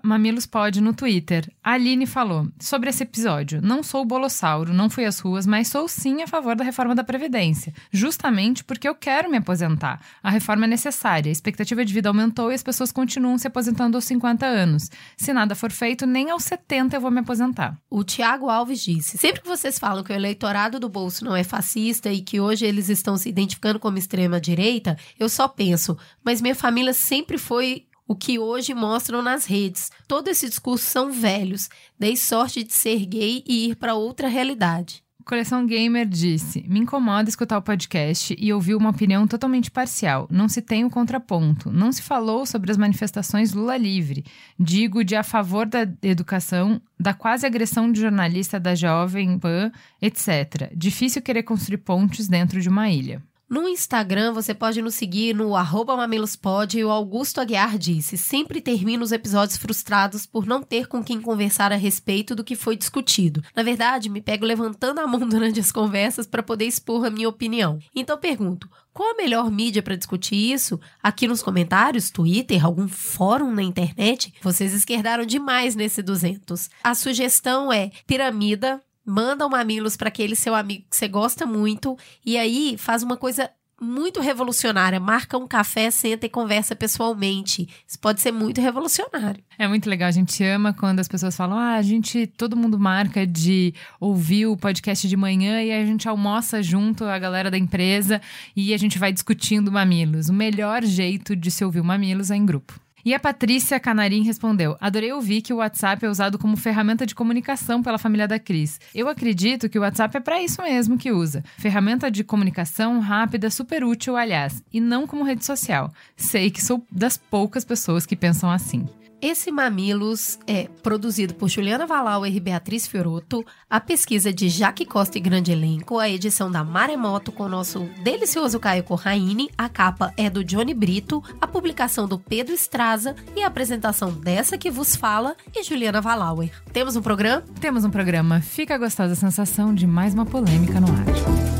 mamilospod no Twitter. A Aline falou sobre esse episódio. Não sou bolossauro, não fui às ruas, mas sou sim a favor da reforma da Previdência. Justamente porque eu quero me aposentar. A reforma é necessária, a expectativa de vida aumentou e as pessoas continuam se aposentando aos 50 anos. Se nada for feito, nem aos 70 eu vou me aposentar. O Tiago Alves disse: sempre que vocês falam que o eleitorado do bolso não é fascista e que hoje eles estão se identificando como extrema-direita, eu só penso, mas minha família sempre foi o que hoje mostram nas redes. Todo esse discurso são velhos. Dei sorte de ser gay e ir para outra realidade. Coleção Gamer disse: Me incomoda escutar o podcast e ouvir uma opinião totalmente parcial. Não se tem o contraponto. Não se falou sobre as manifestações Lula livre. Digo de a favor da educação, da quase agressão de jornalista da Jovem Pan, etc. Difícil querer construir pontes dentro de uma ilha. No Instagram, você pode nos seguir no arroba mamilospod e o Augusto Aguiar disse: sempre termino os episódios frustrados por não ter com quem conversar a respeito do que foi discutido. Na verdade, me pego levantando a mão durante as conversas para poder expor a minha opinião. Então pergunto: qual a melhor mídia para discutir isso? Aqui nos comentários, Twitter, algum fórum na internet? Vocês esquerdaram demais nesse 200. A sugestão é Piramida, manda um mamilos para aquele seu amigo que você gosta muito e aí faz uma coisa muito revolucionária. Marca um café, senta e conversa pessoalmente. Isso pode ser muito revolucionário. É muito legal, a gente ama quando as pessoas falam: ah, a gente, todo mundo marca de ouvir o podcast de manhã e a gente almoça junto, a galera da empresa, e a gente vai discutindo mamilos. O melhor jeito de se ouvir o mamilos é em grupo. E a Patrícia Canarim respondeu: Adorei ouvir que o WhatsApp é usado como ferramenta de comunicação pela família da Cris. Eu acredito que o WhatsApp é para isso mesmo que usa. Ferramenta de comunicação rápida, super útil, aliás, e não como rede social. Sei que sou das poucas pessoas que pensam assim. Esse Mamilos é produzido por Juliana Valauer e Beatriz Fioroto, a pesquisa de Jaque Costa e grande elenco, a edição da Maremoto com o nosso delicioso Caio Corraine, a capa é do Johnny Brito, a publicação do Pedro Estraza e a apresentação dessa que vos fala e Juliana Valauer. Temos um programa? Temos um programa. Fica a gostosa sensação de mais uma polêmica no ar.